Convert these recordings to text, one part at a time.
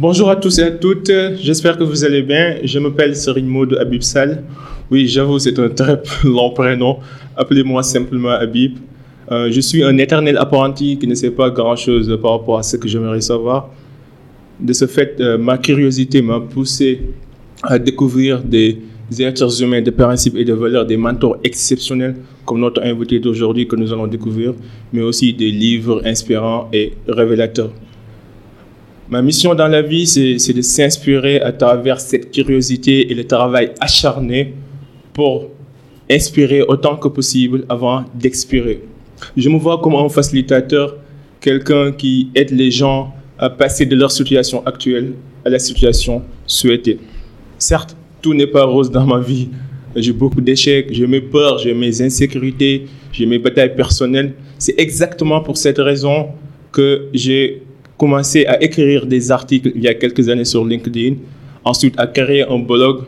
Bonjour à tous et à toutes, j'espère que vous allez bien. Je m'appelle Serine Maud Habib Sal. Oui, j'avoue, c'est un très long prénom. Appelez-moi simplement Habib. Euh, je suis un éternel apprenti qui ne sait pas grand-chose par rapport à ce que j'aimerais savoir. De ce fait, euh, ma curiosité m'a poussé à découvrir des êtres humains de principes et de valeurs, des mentors exceptionnels comme notre invité d'aujourd'hui que nous allons découvrir, mais aussi des livres inspirants et révélateurs. Ma mission dans la vie, c'est de s'inspirer à travers cette curiosité et le travail acharné pour inspirer autant que possible avant d'expirer. Je me vois comme un facilitateur, quelqu'un qui aide les gens à passer de leur situation actuelle à la situation souhaitée. Certes, tout n'est pas rose dans ma vie. J'ai beaucoup d'échecs, j'ai mes peurs, j'ai mes insécurités, j'ai mes batailles personnelles. C'est exactement pour cette raison que j'ai commencé à écrire des articles il y a quelques années sur LinkedIn, ensuite à créer un blog,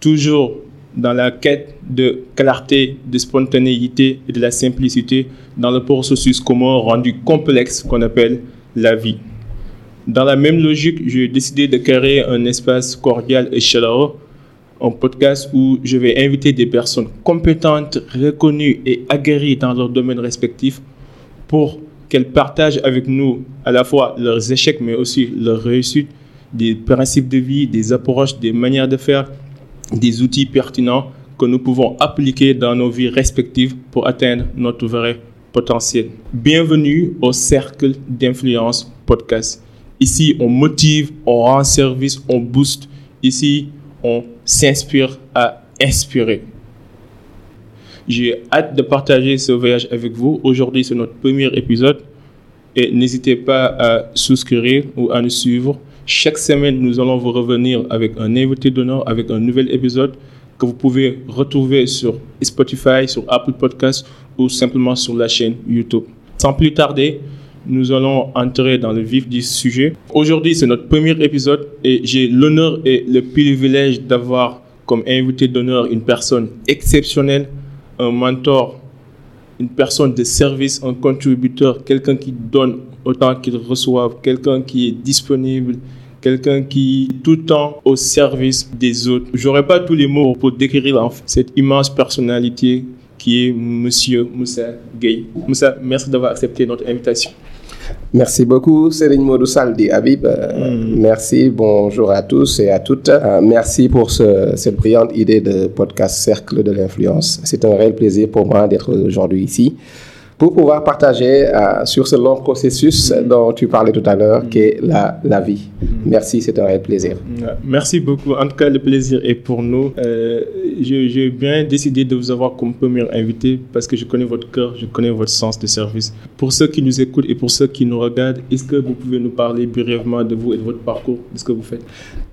toujours dans la quête de clarté, de spontanéité et de la simplicité dans le processus commun rendu complexe qu'on appelle la vie. Dans la même logique, j'ai décidé de créer un espace cordial et chaleureux, un podcast où je vais inviter des personnes compétentes, reconnues et aguerries dans leur domaine respectif pour qu'elles partagent avec nous à la fois leurs échecs, mais aussi leurs réussites, des principes de vie, des approches, des manières de faire, des outils pertinents que nous pouvons appliquer dans nos vies respectives pour atteindre notre vrai potentiel. Bienvenue au Cercle d'influence podcast. Ici, on motive, on rend service, on booste. Ici, on s'inspire à inspirer. J'ai hâte de partager ce voyage avec vous. Aujourd'hui, c'est notre premier épisode. Et n'hésitez pas à souscrire ou à nous suivre. Chaque semaine, nous allons vous revenir avec un invité d'honneur, avec un nouvel épisode que vous pouvez retrouver sur Spotify, sur Apple Podcasts ou simplement sur la chaîne YouTube. Sans plus tarder, nous allons entrer dans le vif du sujet. Aujourd'hui, c'est notre premier épisode et j'ai l'honneur et le privilège d'avoir comme invité d'honneur une personne exceptionnelle, un mentor, une personne de service, un contributeur, quelqu'un qui donne autant qu'il reçoit, quelqu'un qui est disponible, quelqu'un qui est tout le temps au service des autres. J'aurais pas tous les mots pour décrire cette immense personnalité qui est Monsieur Moussa Gay. Moussa, merci d'avoir accepté notre invitation. Merci beaucoup, Serigne Modou Saldi Habib. Euh, mm. Merci, bonjour à tous et à toutes. Euh, merci pour ce, cette brillante idée de podcast Cercle de l'influence. C'est un réel plaisir pour moi d'être aujourd'hui ici pour pouvoir partager euh, sur ce long processus dont tu parlais tout à l'heure, qui est la, la vie. Merci, c'est un réel plaisir. Merci beaucoup. En tout cas, le plaisir est pour nous. Euh, J'ai bien décidé de vous avoir comme premier invité parce que je connais votre cœur, je connais votre sens de service. Pour ceux qui nous écoutent et pour ceux qui nous regardent, est-ce que vous pouvez nous parler brièvement de vous et de votre parcours, de ce que vous faites?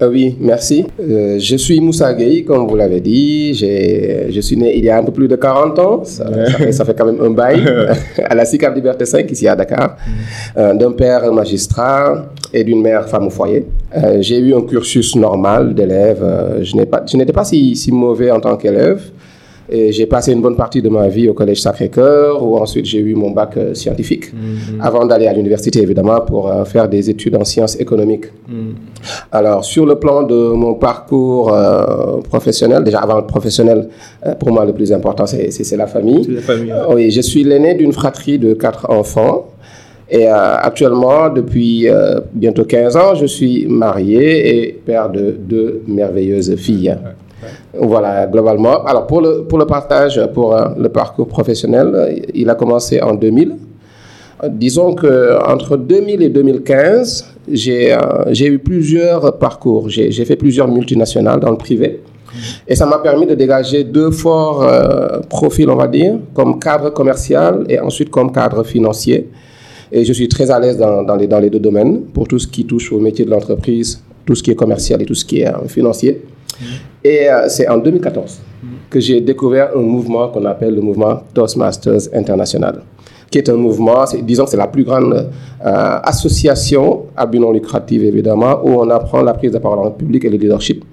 Euh, Oui, merci. Euh, je suis Moussa Gueye, comme vous l'avez dit. Je suis né il y a un peu plus de 40 ans. Ça, ça, fait, ça fait quand même un bail. à la CICAP Liberté 5, ici à Dakar, euh, d'un père magistrat et d'une mère femme au foyer. Euh, j'ai eu un cursus normal d'élève. Euh, je n'étais pas, si, si, mauvais en tant qu'élève. Et j'ai passé une bonne partie de ma vie au collège Sacré-Cœur, où ensuite j'ai eu mon bac scientifique, mhm. avant d'aller à l'université évidemment pour faire des études en sciences économiques. Mhm. Alors sur le plan de mon parcours professionnel, déjà avant le professionnel, pour moi le plus important c'est la famille. La famille oui, je suis l'aîné d'une fratrie de quatre enfants. Et actuellement, depuis bientôt 15 ans, je suis marié et père de deux merveilleuses filles. Voilà, globalement. Alors, pour le, pour le partage, pour le parcours professionnel, il a commencé en 2000. Disons qu'entre 2000 et 2015, j'ai eu plusieurs parcours. J'ai fait plusieurs multinationales dans le privé. Et ça m'a permis de dégager deux forts euh, profils, on va dire, comme cadre commercial et ensuite comme cadre financier. Et je suis très à l'aise dans, les, dans les deux domaines, pour tout ce qui touche au métier de l'entreprise, tout ce qui est commercial et tout ce qui est euh, financier. Et euh, c'est en 2014 que j'ai découvert un mouvement qu'on appelle le mouvement Toastmasters International, qui est un mouvement, disons que c'est la plus grande euh, association à but non lucratif, évidemment, où on apprend la prise de parole en public et le leadership.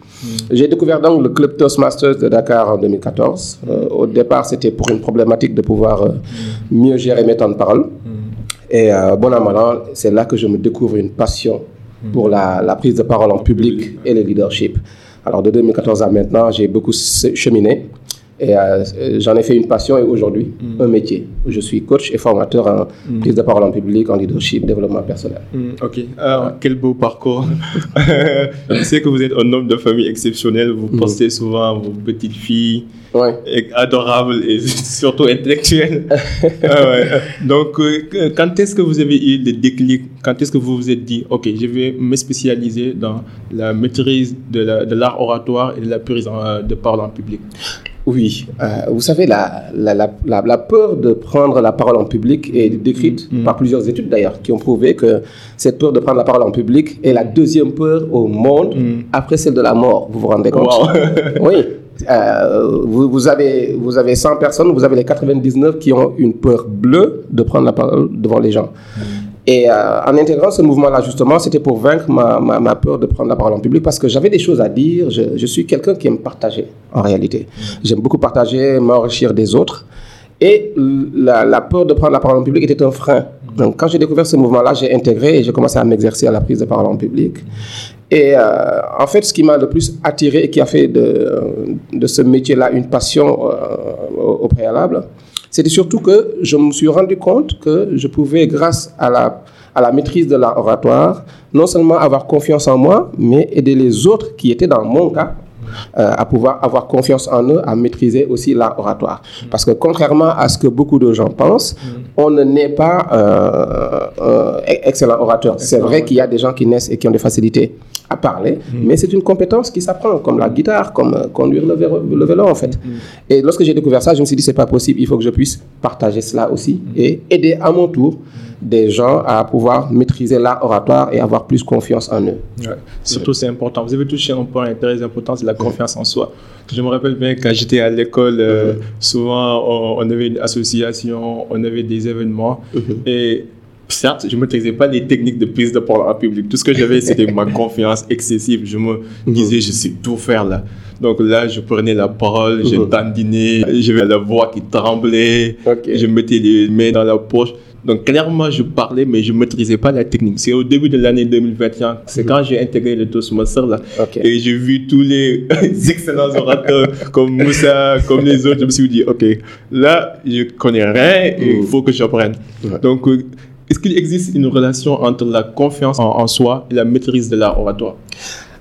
J'ai découvert donc le club Toastmasters de Dakar en 2014. Euh, au départ, c'était pour une problématique de pouvoir euh, mieux gérer mes temps de parole. Et euh, bon an, mal c'est là que je me découvre une passion pour la, la prise de parole en public et le leadership. Alors de 2014 à maintenant, j'ai beaucoup cheminé. Et euh, j'en ai fait une passion et aujourd'hui mm. un métier. Je suis coach et formateur en mm. prise de parole en public, en leadership, développement personnel. Mm, ok. Alors, quel beau parcours. je sais que vous êtes un homme de famille exceptionnel. Vous postez souvent vos petites filles. Ouais. Adorables et surtout intellectuelles. ah ouais. Donc, euh, quand est-ce que vous avez eu le déclic Quand est-ce que vous vous êtes dit, OK, je vais me spécialiser dans la maîtrise de l'art oratoire et de la prise de parole en public? Oui, euh, vous savez, la, la, la, la, peur de prendre la parole en public est décrite mm. par plusieurs études d'ailleurs, qui ont prouvé que cette peur de prendre la parole en public est la deuxième peur au monde mm. après celle de la mort. Vous vous rendez compte? Oui. Euh, vous, vous, avez, vous avez 100 personnes, vous avez les 99 qui ont une peur bleue de prendre la parole devant les gens. Mm. Et euh, en intégrant ce mouvement-là, justement, c'était pour vaincre ma, peur de prendre la parole en public parce que j'avais des choses à dire. Je, suis quelqu'un qui aime partager, en réalité. J'aime beaucoup partager, m'enrichir des autres. Et la, peur de prendre la parole en public était un frein. Donc, quand j'ai découvert ce mouvement-là, j'ai intégré et j'ai commencé à m'exercer à la prise de parole en public. Et euh, en fait, ce qui m'a le plus attiré et qui a fait de, de ce métier-là une passion euh, au, préalable, c'était surtout que je me suis rendu compte que je pouvais, grâce à la, maîtrise de l'oratoire, non seulement avoir confiance en moi, mais aider les autres qui étaient dans mon cas à pouvoir avoir confiance en eux, à maîtriser aussi l'art oratoire. Parce que contrairement à ce que beaucoup de gens pensent, on ne naît pas euh, euh, excellent orateur. C'est vrai qu'il y a des gens qui naissent et qui ont des facilités à parler, mm. mais c'est une compétence qui s'apprend, comme la guitare, comme euh, conduire le vélo, le vélo en fait. Mm. Et lorsque j'ai découvert ça, je me suis dit c'est pas possible, il faut que je puisse partager cela aussi mm. et aider à mon tour des gens à pouvoir maîtriser l'art oratoire et avoir plus confiance en eux. Surtout, c'est important. Vous avez touché un point très important, c'est la confiance en soi. Je me rappelle bien quand j'étais à l'école, euh, mm-hmm. souvent on, avait une association, on avait des événements mm-hmm. et certes, je ne maîtrisais pas les techniques de prise de parole en public. Tout ce que j'avais, c'était ma confiance excessive. Je me disais, je sais tout faire là. Donc là, je prenais la parole, je dandinais, j'avais la voix qui tremblait, je mettais les mains dans la poche. Donc clairement, je parlais, mais je ne maîtrisais pas la technique. C'est au début de l'année 2021, c'est quand j'ai intégré le Toastmaster là, et j'ai vu tous les excellents orateurs comme Moussa, comme les autres. Je me suis dit, ok, là, je connais rien et il faut que j'apprenne. Donc euh, est-ce qu'il existe une relation entre la confiance en, soi et la maîtrise de l'art oratoire?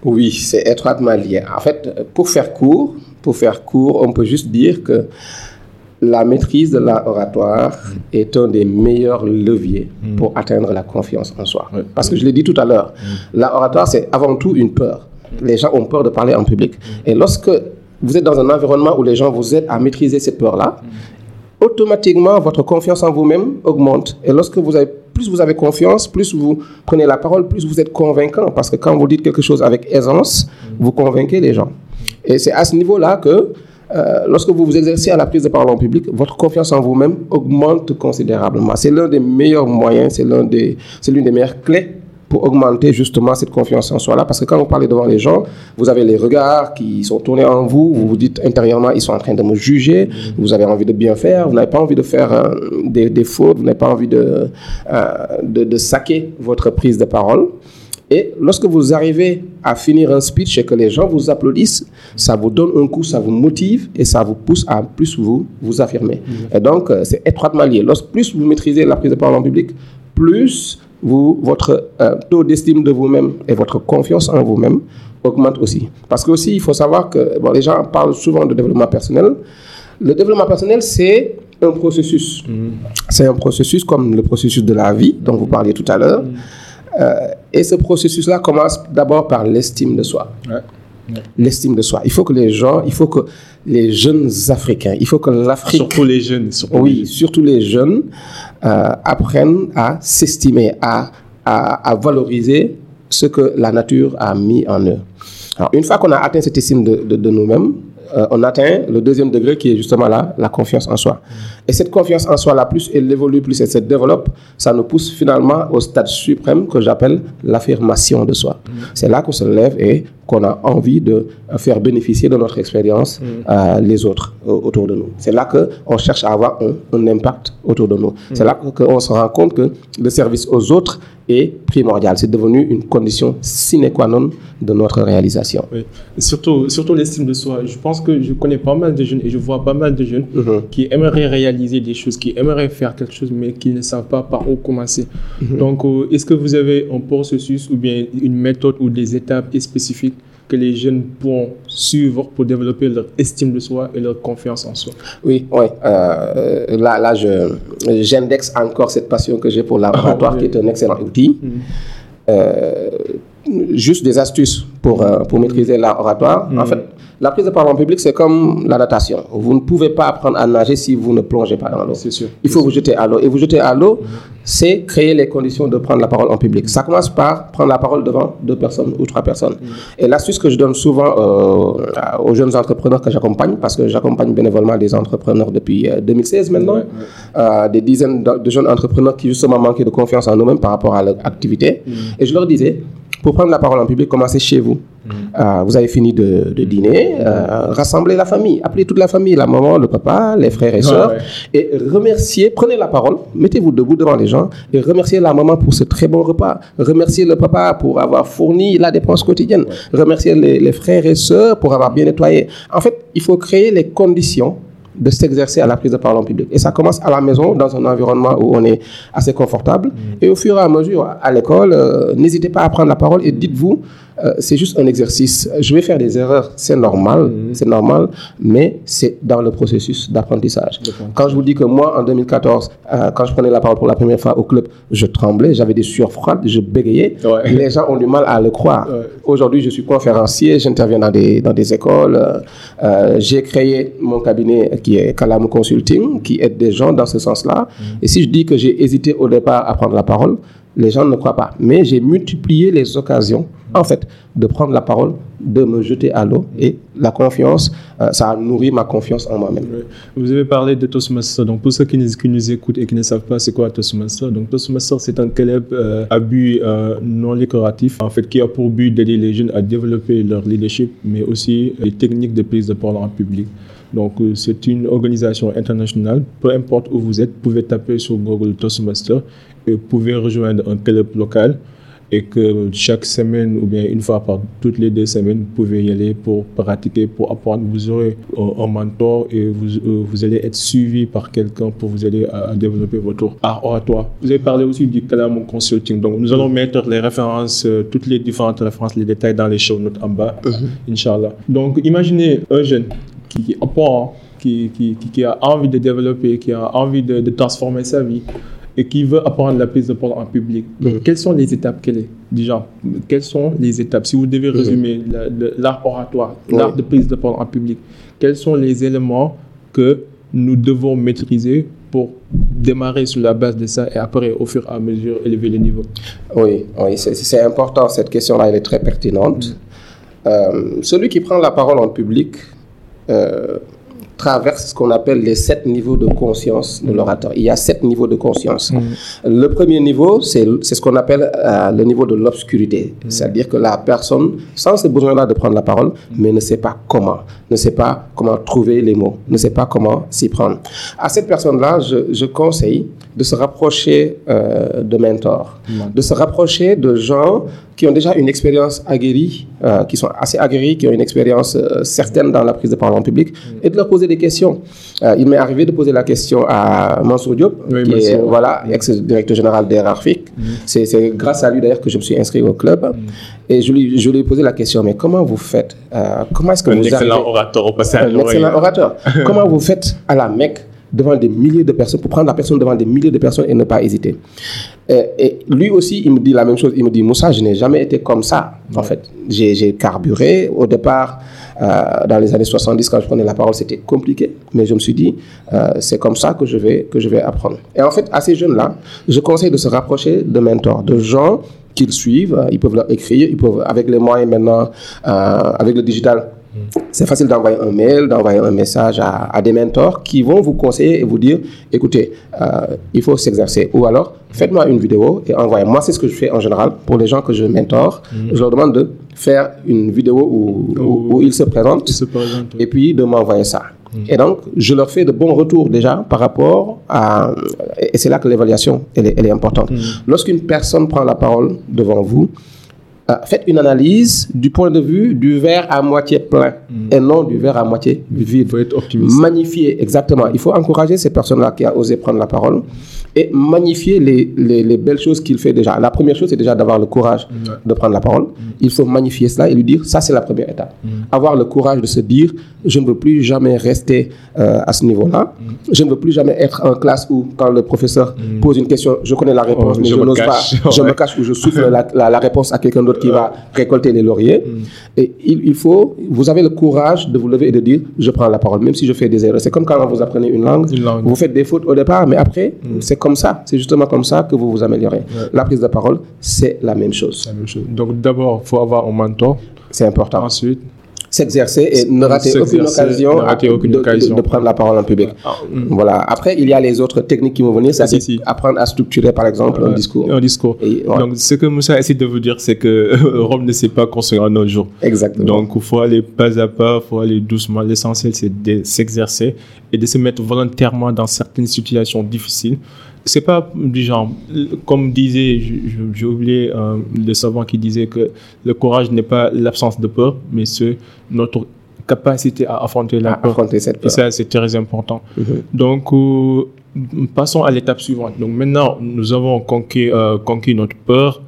Oui, c'est étroitement lié. En fait, pour faire court, pour faire court, on peut juste dire que la maîtrise de l'art oratoire mm. est un des meilleurs leviers mm. pour atteindre la confiance en soi. Parce que je l'ai dit tout à l'heure, mm. l'art oratoire, c'est avant tout une peur. Les gens ont peur de parler en public. Et lorsque vous êtes dans un environnement où les gens vous aident à maîtriser cette peur-là, automatiquement, votre confiance en vous-même augmente. Et lorsque vous avez, plus vous avez confiance, plus vous prenez la parole, plus vous êtes convaincant. Parce que quand vous dites quelque chose avec aisance, vous convainquez les gens. Et c'est à ce niveau-là que, euh, lorsque vous vous exercez à la prise de parole en public, votre confiance en vous-même augmente considérablement. C'est l'un des meilleurs moyens, c'est l'une des, des meilleures clés pour augmenter justement cette confiance en soi-là. Parce que quand vous parlez devant les gens, vous avez les regards qui sont tournés en vous, vous vous dites intérieurement, ils sont en train de me juger, vous avez envie de bien faire, vous n'avez pas envie de faire euh, des, des, fautes, vous n'avez pas envie de, euh, de, de saquer votre prise de parole. Et lorsque vous arrivez à finir un speech et que les gens vous applaudissent, ça vous donne un coup, ça vous motive et ça vous pousse à plus vous vous affirmer. Et donc, euh, c'est étroitement lié. Lorsque plus vous maîtrisez la prise de parole en public, plus vous, votre euh, taux d'estime de vous-même et votre confiance en vous-même augmente aussi. Parce que aussi, il faut savoir que bon, les gens parlent souvent de développement personnel. Le développement personnel, c'est un processus. Mm. C'est un processus comme le processus de la vie dont vous parliez tout à l'heure. Mm. Euh, et ce processus-là commence d'abord par l'estime de soi. L'estime de soi. Il faut que les gens, il faut que les jeunes Africains, il faut que l'Afrique... Surtout les jeunes. Surtout oui, les surtout les jeunes euh, apprennent à s'estimer, à, à, valoriser ce que la nature a mis en eux. Alors, une fois qu'on a atteint cette estime de, de, nous-mêmes, euh, on atteint le deuxième degré qui est justement là, la confiance en soi. Et cette confiance en soi, là, plus elle évolue, plus elle se développe, ça nous pousse finalement au stade suprême que j'appelle l'affirmation de soi. C'est là qu'on se lève et qu'on a envie de faire bénéficier de notre expérience euh, les autres euh, autour de nous. C'est là qu'on cherche à avoir un, un impact autour de nous. C'est là qu'on se rend compte que le service aux autres est primordial. C'est devenu une condition sine qua non de notre réalisation. Oui. Surtout, surtout l'estime de soi. Je pense que je connais pas mal de jeunes et je vois pas mal de jeunes Mhm. qui aimeraient réaliser des choses, qui aimeraient faire quelque chose, mais qui ne savent pas par où commencer. Mhm. Donc, euh, est-ce que vous avez un processus ou bien une méthode ou des étapes spécifiques que les jeunes pourront suivre pour développer leur estime de soi et leur confiance en soi Oui, oui. Euh, là, là, j'indexe encore cette passion que j'ai pour laboratoire, oui. qui est un excellent outil. Euh, juste des astuces pour, euh, pour maîtriser l'art oratoire. En fait, la prise de parole en public, c'est comme la natation. Vous ne pouvez pas apprendre à nager si vous ne plongez pas dans l'eau. C'est sûr. Il faut vous jeter à l'eau. Et vous jeter à l'eau, c'est créer les conditions de prendre la parole en public. Ça commence par prendre la parole devant deux personnes ou trois personnes. Et l'astuce que je donne souvent euh, aux jeunes entrepreneurs que j'accompagne, parce que j'accompagne bénévolement des entrepreneurs depuis euh, 2016 maintenant, Ouais, ouais. euh, des dizaines de de jeunes entrepreneurs qui justement manquaient de confiance en eux-mêmes par rapport à leur activité. Et je leur disais, pour prendre la parole en public, commencez chez vous. Euh, vous avez fini de, de dîner, euh, rassemblez la famille, appelez toute la famille, la maman, le papa, les frères et sœurs, ouais. et remerciez, prenez la parole, mettez-vous debout devant les gens et remerciez la maman pour ce très bon repas, remerciez le papa pour avoir fourni la dépense quotidienne, remerciez les, les frères et sœurs pour avoir bien nettoyé. En fait, il faut créer les conditions de s'exercer à la prise de parole en public. Et ça commence à la maison, dans un environnement où on est assez confortable. Et au fur et à mesure, à l'école, euh, n'hésitez pas à prendre la parole et dites-vous, euh, c'est juste un exercice. Je vais faire des erreurs, c'est normal, c'est normal, mais c'est dans le processus d'apprentissage. Quand je vous dis que moi, en 2014, euh, quand je prenais la parole pour la première fois au club, je tremblais, j'avais des sueurs froides, je bégayais. Ouais. Les gens ont du mal à le croire. Ouais. Aujourd'hui, je suis conférencier, j'interviens dans des, dans des écoles. euh, J'ai créé mon cabinet qui est Kalam Consulting, qui aide des gens dans ce sens-là. Et si je dis que j'ai hésité au départ à prendre la parole, les gens ne croient pas. Mais j'ai multiplié les occasions, en fait, de prendre la parole, de me jeter à l'eau. Et la confiance, euh, ça a nourri ma confiance en moi-même. Vous avez parlé de Toastmaster. Donc, pour ceux qui nous, écoutent et qui ne savent pas c'est quoi Toastmaster, donc Toastmaster, c'est un club euh, à but euh, non lucratif, en fait, qui a pour but d'aider les jeunes à développer leur leadership, mais aussi les techniques de prise de parole en public. Donc, euh, c'est une organisation internationale. Peu importe où vous êtes, vous pouvez taper sur Google Toastmaster pouvez rejoindre un club local et que chaque semaine ou bien une fois par toutes les deux semaines, vous pouvez y aller pour pratiquer, pour apprendre. Vous aurez un, mentor et vous, euh, vous allez être suivi par quelqu'un pour vous aider à, à développer votre art oratoire. Vous avez parlé aussi du Calamon Consulting. Donc, nous allons mettre les références, euh, toutes les différentes références, les détails dans les show notes en bas, Inch'Allah. Donc, imaginez un jeune qui apprend, qui, qui, qui, qui a envie de développer, qui a envie de, de transformer sa vie et qui veut apprendre la prise de parole en public. Mhm. quelles sont les étapes qu'elle est? Déjà, quelles sont les étapes? Si vous devez résumer la- le- l'art oratoire, l'art de prise de parole en public, quels sont les éléments que nous devons maîtriser pour démarrer sur la base de ça et après, au fur et à mesure, élever les niveaux Oui, oui c'est- important. Cette question-là, elle est très pertinente. Euh, celui qui prend la parole en public euh, traverse ce qu'on appelle les sept niveaux de conscience de l'orateur. Il y a sept niveaux de conscience. Le premier niveau, c'est ce qu'on appelle euh, le niveau de l'obscurité. C'est-à-dire que la personne, sans ce besoin-là de prendre la parole, mais ne sait pas comment, ne sait pas comment trouver les mots, ne sait pas comment s'y prendre. À cette personne-là, je, je conseille de se rapprocher euh, de mentors, de se rapprocher de gens qui ont déjà une expérience aguerrie, euh, qui sont assez aguerris, qui ont une expérience euh, certaine dans la prise de parole en public, et de leur poser des questions. Il m'est arrivé de poser la question à Mansour Diop, Oui, qui est voilà, ex-directeur général d'Erarfic. C'est c'est grâce à lui d'ailleurs que je me suis inscrit au club. Et je lui, je lui ai posé la question, mais comment vous faites Comment est-ce que Un vous excellent arrivez orateur au passage. un excellent orateur. Comment vous faites à la Mecque devant des milliers de personnes, pour prendre la personne devant des milliers de personnes et ne pas hésiter et, et lui aussi, il me dit la même chose. Il me dit, Moussa, je n'ai jamais été comme ça, en fait. J'ai j'ai carburé. Au départ, euh, dans les années 70, quand je prenais la parole, c'était compliqué. Mais je me suis dit, euh, c'est comme ça que je, vais, que je vais apprendre. Et en fait, à ces jeunes-là, je conseille de se rapprocher de mentors, de gens qu'ils suivent. Ils peuvent leur écrire, ils peuvent, avec les moyens maintenant, euh, avec le digital, C'est facile d'envoyer un mail, d'envoyer un message à, à, des mentors qui vont vous conseiller et vous dire, écoutez, euh, il faut s'exercer. Ou alors, faites-moi une vidéo et envoyez. Moi, c'est ce que je fais en général pour les gens que je mentor. Je leur demande de faire une vidéo où, où, où ils se présentent se présente, oui. et puis de m'envoyer ça. Et donc, je leur fais de bons retours déjà par rapport à... Et c'est là que l'évaluation, elle est, elle est importante. Lorsqu'une personne prend la parole devant vous, euh, faites une analyse du point de vue du verre à moitié plein et non du verre à moitié vide. Il faut être optimiste. Magnifier, exactement. Il faut encourager ces personnes-là qui ont osé prendre la parole et magnifier les, les, les belles choses qu'il fait déjà. La première chose, c'est déjà d'avoir le courage de prendre la parole. Il faut magnifier cela et lui dire, ça c'est la première étape. Mm. Avoir le courage de se dire, je ne veux plus jamais rester euh, à ce niveau-là. Mm. Je ne veux plus jamais être en classe où quand le professeur pose une question, je connais la réponse, Oh, mais je je, n'ose pas. Je me cache ou je souffle la, la- la réponse à quelqu'un d'autre qui va récolter les lauriers. Mm. Et il, il faut, vous avez le courage de vous lever et de dire, je prends la parole, même si je fais des erreurs. C'est comme quand vous apprenez une langue, Une langue. vous faites des fautes au départ, mais après, c'est comme ça. C'est justement comme ça que vous vous améliorez. La prise de parole, c'est la même chose. La même chose. Donc d'abord, il faut avoir un mentor. C'est important. Ensuite, S'exercer et ne rater aucune occasion, ne rater aucune de, de- occasion. de prendre la parole en public. Ah, mm. Voilà. Après, il y a les autres techniques qui vont venir, c'est Si, apprendre à structurer, par exemple, un discours. Un discours. Et, ouais. Donc ce que Moussa essaie de vous dire, c'est que Rome ne s'est pas construit en un jour. Exactement. Donc, il faut aller pas à pas, il faut aller doucement. L'essentiel, c'est de s'exercer et de se mettre volontairement dans certaines situations difficiles. C'est pas du genre, comme disait, j'ai oublié euh, le savant qui disait que le courage n'est pas l'absence de peur, mais c'est notre capacité à affronter la à peur. affronter cette Et peur. ça, c'est très important. Mhm. Donc, euh, passons à l'étape suivante. Donc, maintenant, nous avons conquis, euh, conquis notre peur.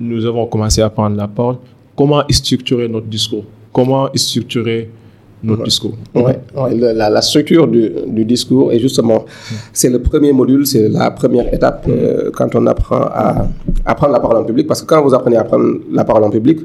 Nous avons commencé à prendre la parole. Comment structurer notre discours? Comment structurer notre discours Ouais, la, la structure du, du discours est justement, c'est le premier module, c'est la première étape euh, quand on apprend à, à prendre la parole en public. Parce que quand vous apprenez à prendre la parole en public,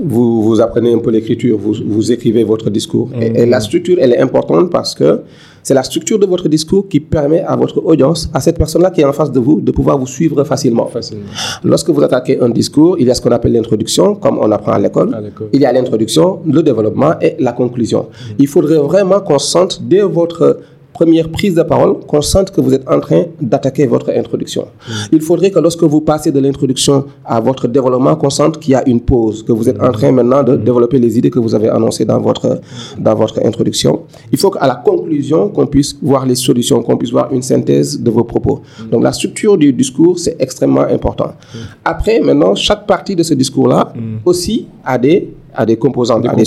vous, vous apprenez un peu l'écriture, vous, vous écrivez votre discours. Et, et la structure, elle est importante parce que c'est la structure de votre discours qui permet à votre audience, à cette personne-là qui est en face de vous, de pouvoir vous suivre facilement. Facilement. Lorsque vous attaquez un discours, il y a ce qu'on appelle l'introduction, comme on apprend à l'école. À l'école. Il y a l'introduction, le développement et la conclusion. Il faudrait vraiment qu'on sente dès votre première prise de parole, qu'on sente que vous êtes en train d'attaquer votre introduction. Il faudrait que lorsque vous passez de l'introduction à votre développement, qu'on sente qu'il y a une pause, que vous êtes en train maintenant de développer les idées que vous avez annoncées dans votre, dans votre introduction. Il faut qu'à la conclusion, qu'on puisse voir les solutions, qu'on puisse voir une synthèse de vos propos. Donc la structure du discours, c'est extrêmement important. Après, maintenant, chaque partie de ce discours-là aussi a des, a des composantes, a des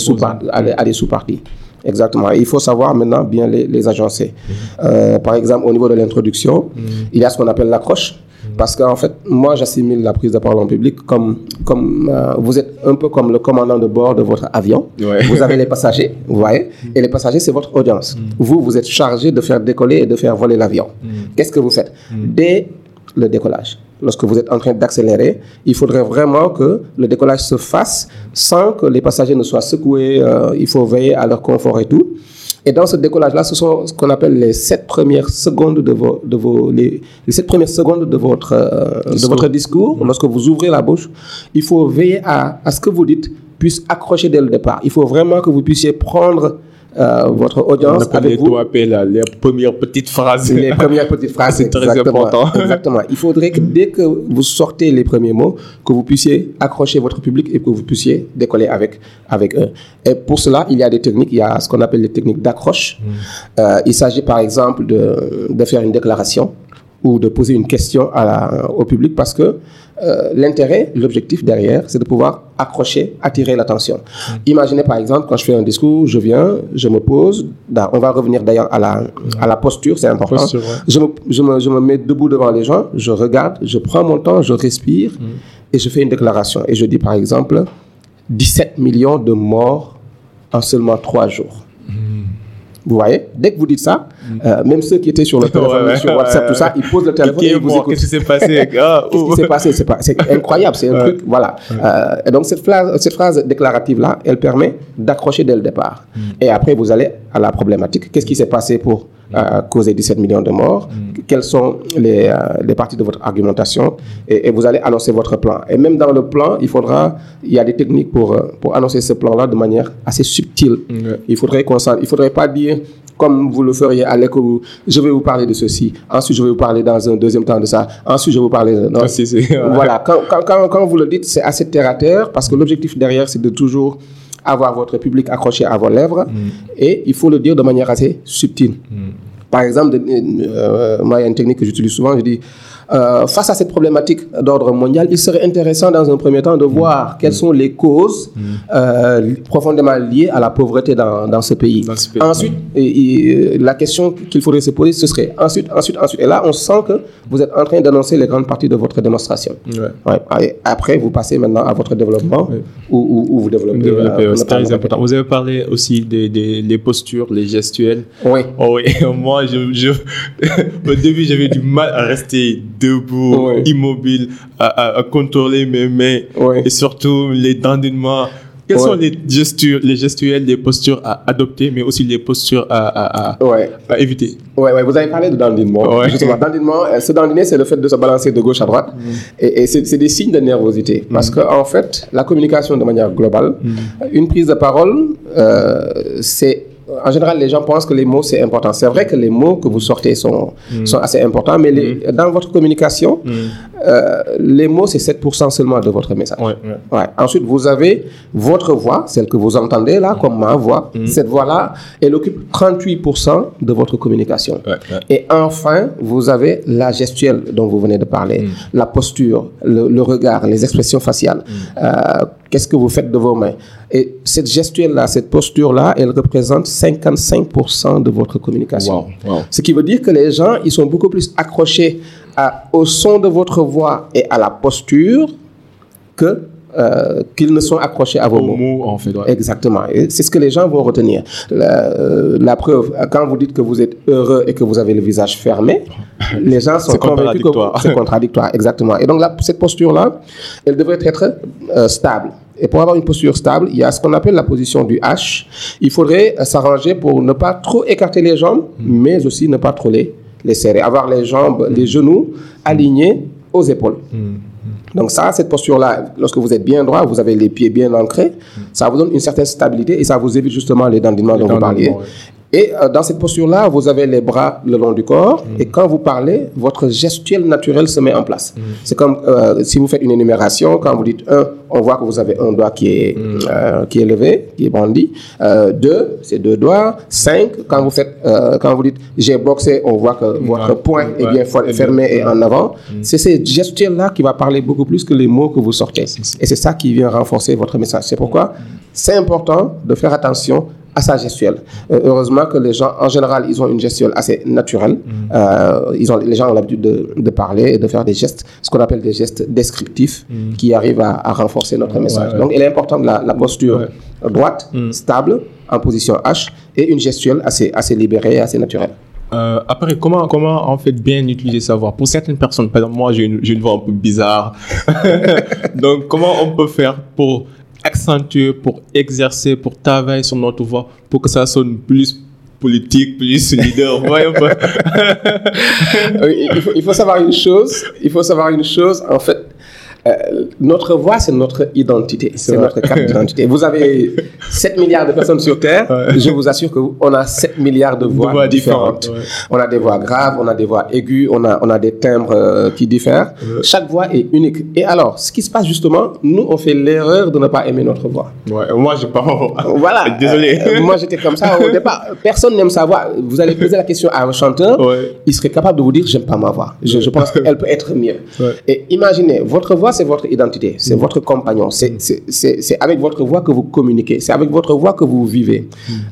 à des sous-parties. Exactement. Et il faut savoir maintenant bien les, les agencer. Euh, par exemple, au niveau de l'introduction, il y a ce qu'on appelle l'accroche. Parce qu'en fait, moi, j'assimile la prise de parole en public comme, comme euh, vous êtes un peu comme le commandant de bord de votre avion. Ouais. Vous avez les passagers, vous voyez, et les passagers, c'est votre audience. Vous, vous êtes chargé de faire décoller et de faire voler l'avion. Qu'est-ce que vous faites? Dès le décollage, lorsque vous êtes en train d'accélérer, il faudrait vraiment que le décollage se fasse sans que les passagers ne soient secoués. euh, il faut veiller à leur confort et tout. Et dans ce décollage-là, ce sont ce qu'on appelle les sept premières secondes de vos, de vos les, les sept premières secondes de votre, euh, de Discours. votre discours. Lorsque vous ouvrez la bouche, il faut veiller à, à ce que vous dites puisse accrocher dès le départ. Il faut vraiment que vous puissiez prendre euh, votre audience avec les vous. 3P, là, les premières petites phrases. Les premières petites phrases, C'est très important. Exactement. Il faudrait que dès que vous sortez les premiers mots, que vous puissiez accrocher votre public et que vous puissiez décoller avec, avec eux. Et pour cela, il y a des techniques. Il y a ce qu'on appelle les techniques d'accroche. Euh, il s'agit par exemple de, de faire une déclaration ou de poser une question à la- au public parce que euh, l'intérêt, l'objectif derrière, c'est de pouvoir accrocher, attirer l'attention. Imaginez par exemple, quand je fais un discours, je viens, je me pose, on va revenir d'ailleurs à la, à la posture, c'est important. Posture, ouais. Je, me, je, me, je me mets debout devant les gens, je regarde, je prends mon temps, je respire et je fais une déclaration. Et je dis par exemple 17 millions de morts en seulement 3 jours. Vous voyez? Dès que vous dites ça, Euh, même ceux qui étaient sur le téléphone, Ouais, ouais, sur WhatsApp, ouais, tout ça, ils posent le téléphone et ils vous écoutent. Qu'est-ce qui s'est passé Qu'est-ce qui s'est passé? C'est incroyable, c'est un truc, voilà. Euh, et donc cette phrase, cette phrase déclarative-là, elle permet d'accrocher dès le départ. Mm. Et après, vous allez à la problématique. Qu'est-ce qui s'est passé pour euh, causer 17 millions de morts? Mm. Quelles sont les, les parties de votre argumentation? Et, et vous allez annoncer votre plan. Et même dans le plan, il faudra, il y a des techniques pour, pour annoncer ce plan-là de manière assez subtile. Il faudrait qu'on il faudrait pas dire comme vous le feriez à l'école, je vais vous parler de ceci, ensuite je vais vous parler dans un deuxième temps de ça, ensuite je vais vous parler de... non. Ah, si, si. Voilà, quand, quand, quand, quand vous le dites, c'est assez terre à terre parce que l'objectif derrière, c'est de toujours avoir votre public accroché à vos lèvres et il faut le dire de manière assez subtile. Par exemple, de- euh, moi, il y a une technique que j'utilise souvent, je dis, euh, face à cette problématique d'ordre mondial, il serait intéressant dans un premier temps de voir quelles sont les causes euh, li- profondément liées à la pauvreté dans, dans ce pays. Dans ce pays. Ensuite, et- et, la question qu'il faudrait se poser, ce serait ensuite, ensuite, ensuite. Et là, on sent que vous êtes en train d'annoncer les grandes parties de votre démonstration. Ouais. Après, vous passez maintenant à votre développement Ouais. où vous développez. Développer, euh, très important. Vous avez parlé aussi des, postures, les gestuels. répéter. Oui. Oh oui, moi, je, je- au début, j'avais du mal à rester debout, Ouais. immobile, à, à- à contrôler mes mains Ouais. et surtout les dandinnements. Quelles Ouais. sont les gestures, les gestuels, les postures à adopter, mais aussi les postures à, à, éviter? Ouais, ouais, vous avez parlé de dandinement. Justement, dandinement, euh, ce dandiner, c'est le fait de se balancer de gauche à droite. Et, et c'est des signes de nervosité. Parce que, en fait, la communication de manière globale, une prise de parole, euh, c'est. En général, les gens pensent que les mots, c'est important. C'est vrai que les mots que vous sortez sont, sont assez importants, mais les- dans votre communication, euh, les mots, c'est 7% seulement de votre message. Ouais, ouais. Ouais. Ensuite, vous avez votre voix, celle que vous entendez là, comme ma voix. Cette voix-là, elle occupe 38% de votre communication. Ouais, ouais. Et enfin, vous avez la gestuelle dont vous venez de parler, la posture, le, le regard, les expressions faciales. Euh, Qu'est-ce que vous faites de vos mains? Et cette gestuelle-là, cette posture-là, elle représente 55% de votre communication. Wow, wow. Ce qui veut dire que les gens, ils sont beaucoup plus accrochés à- au son de votre voix et à la posture que euh, qu'ils ne sont accrochés à vos mots. mot, en fait. ouais. Exactement. C'est ce que les gens vont retenir. La, euh, la preuve, quand vous dites que vous êtes heureux et que vous avez le visage fermé, les gens sont convaincus que c'est contradictoire. Exactement. Et donc là, cette posture-là, elle devrait être euh, stable. Et pour avoir une posture stable, il y a ce qu'on appelle la position du H. Il faudrait euh, s'arranger pour ne pas trop écarter les jambes, mais aussi ne pas trop les, les serrer. Avoir les jambes, les genoux alignés aux épaules. Donc ça, cette posture-là, lorsque vous êtes bien droit, vous avez les pieds bien ancrés, ça vous donne une certaine stabilité et ça vous évite justement les dandinnements dont vous parliez. Et euh, dans cette posture-là, vous avez les bras le long du corps et quand vous parlez, votre gestuelle naturelle se met en place. C'est comme euh, si vous faites une énumération, quand vous dites un, on voit que vous avez un doigt qui est, euh, qui est levé, qui est brandi. Euh, deux, c'est deux doigts. Cinq, quand vous faites, quand vous dites j'ai boxé, on voit que votre poing est bien fermé et en avant. C'est cette gestuelle-là qui va parler beaucoup plus que les mots que vous sortez. Et c'est ça qui vient renforcer votre message. C'est pourquoi c'est important de faire attention à sa gestuelle. Euh, heureusement que les gens, en général, ils ont une gestuelle assez naturelle. Euh, ils ont, les gens ont l'habitude de, de parler et de faire des gestes, ce qu'on appelle des gestes descriptifs, qui arrivent à, à renforcer notre message. ouais. Donc, il est important de la, la posture droite, stable, en position H, et une gestuelle assez, assez libérée assez naturelle. Euh, après, comment, comment en fait bien utiliser sa voix? Pour certaines personnes, par exemple, moi j'ai une, j'ai une voix un peu bizarre. Donc, comment on peut faire pour accentuer, pour exercer, pour travailler sur notre voix, pour que ça sonne plus politique, plus leader il faut savoir une chose. Il faut savoir une chose. En fait, euh, notre voix, c'est notre identité. C'est notre carte d'identité. Vous avez 7 milliards de personnes sur Terre. Ouais. Je vous assure qu'on a 7 milliards de voix, voix différentes. différentes, ouais. On a des voix graves, on a des voix aiguës, on a, on a des timbres euh, qui diffèrent. Chaque voix est unique. Et alors, ce qui se passe justement, nous, on fait l'erreur de ne pas aimer notre voix. Ouais, moi, je parle. Voilà. Désolé. Euh, moi, j'étais comme ça au départ. Personne n'aime sa voix. Vous allez poser la question à un chanteur, il serait capable de vous dire j'aime pas ma voix. Je, je pense qu'elle peut être mieux. Et imaginez, votre voix, c'est votre identité, c'est votre compagnon, c'est c'est- avec votre voix que vous communiquez, c'est avec votre voix que vous vivez.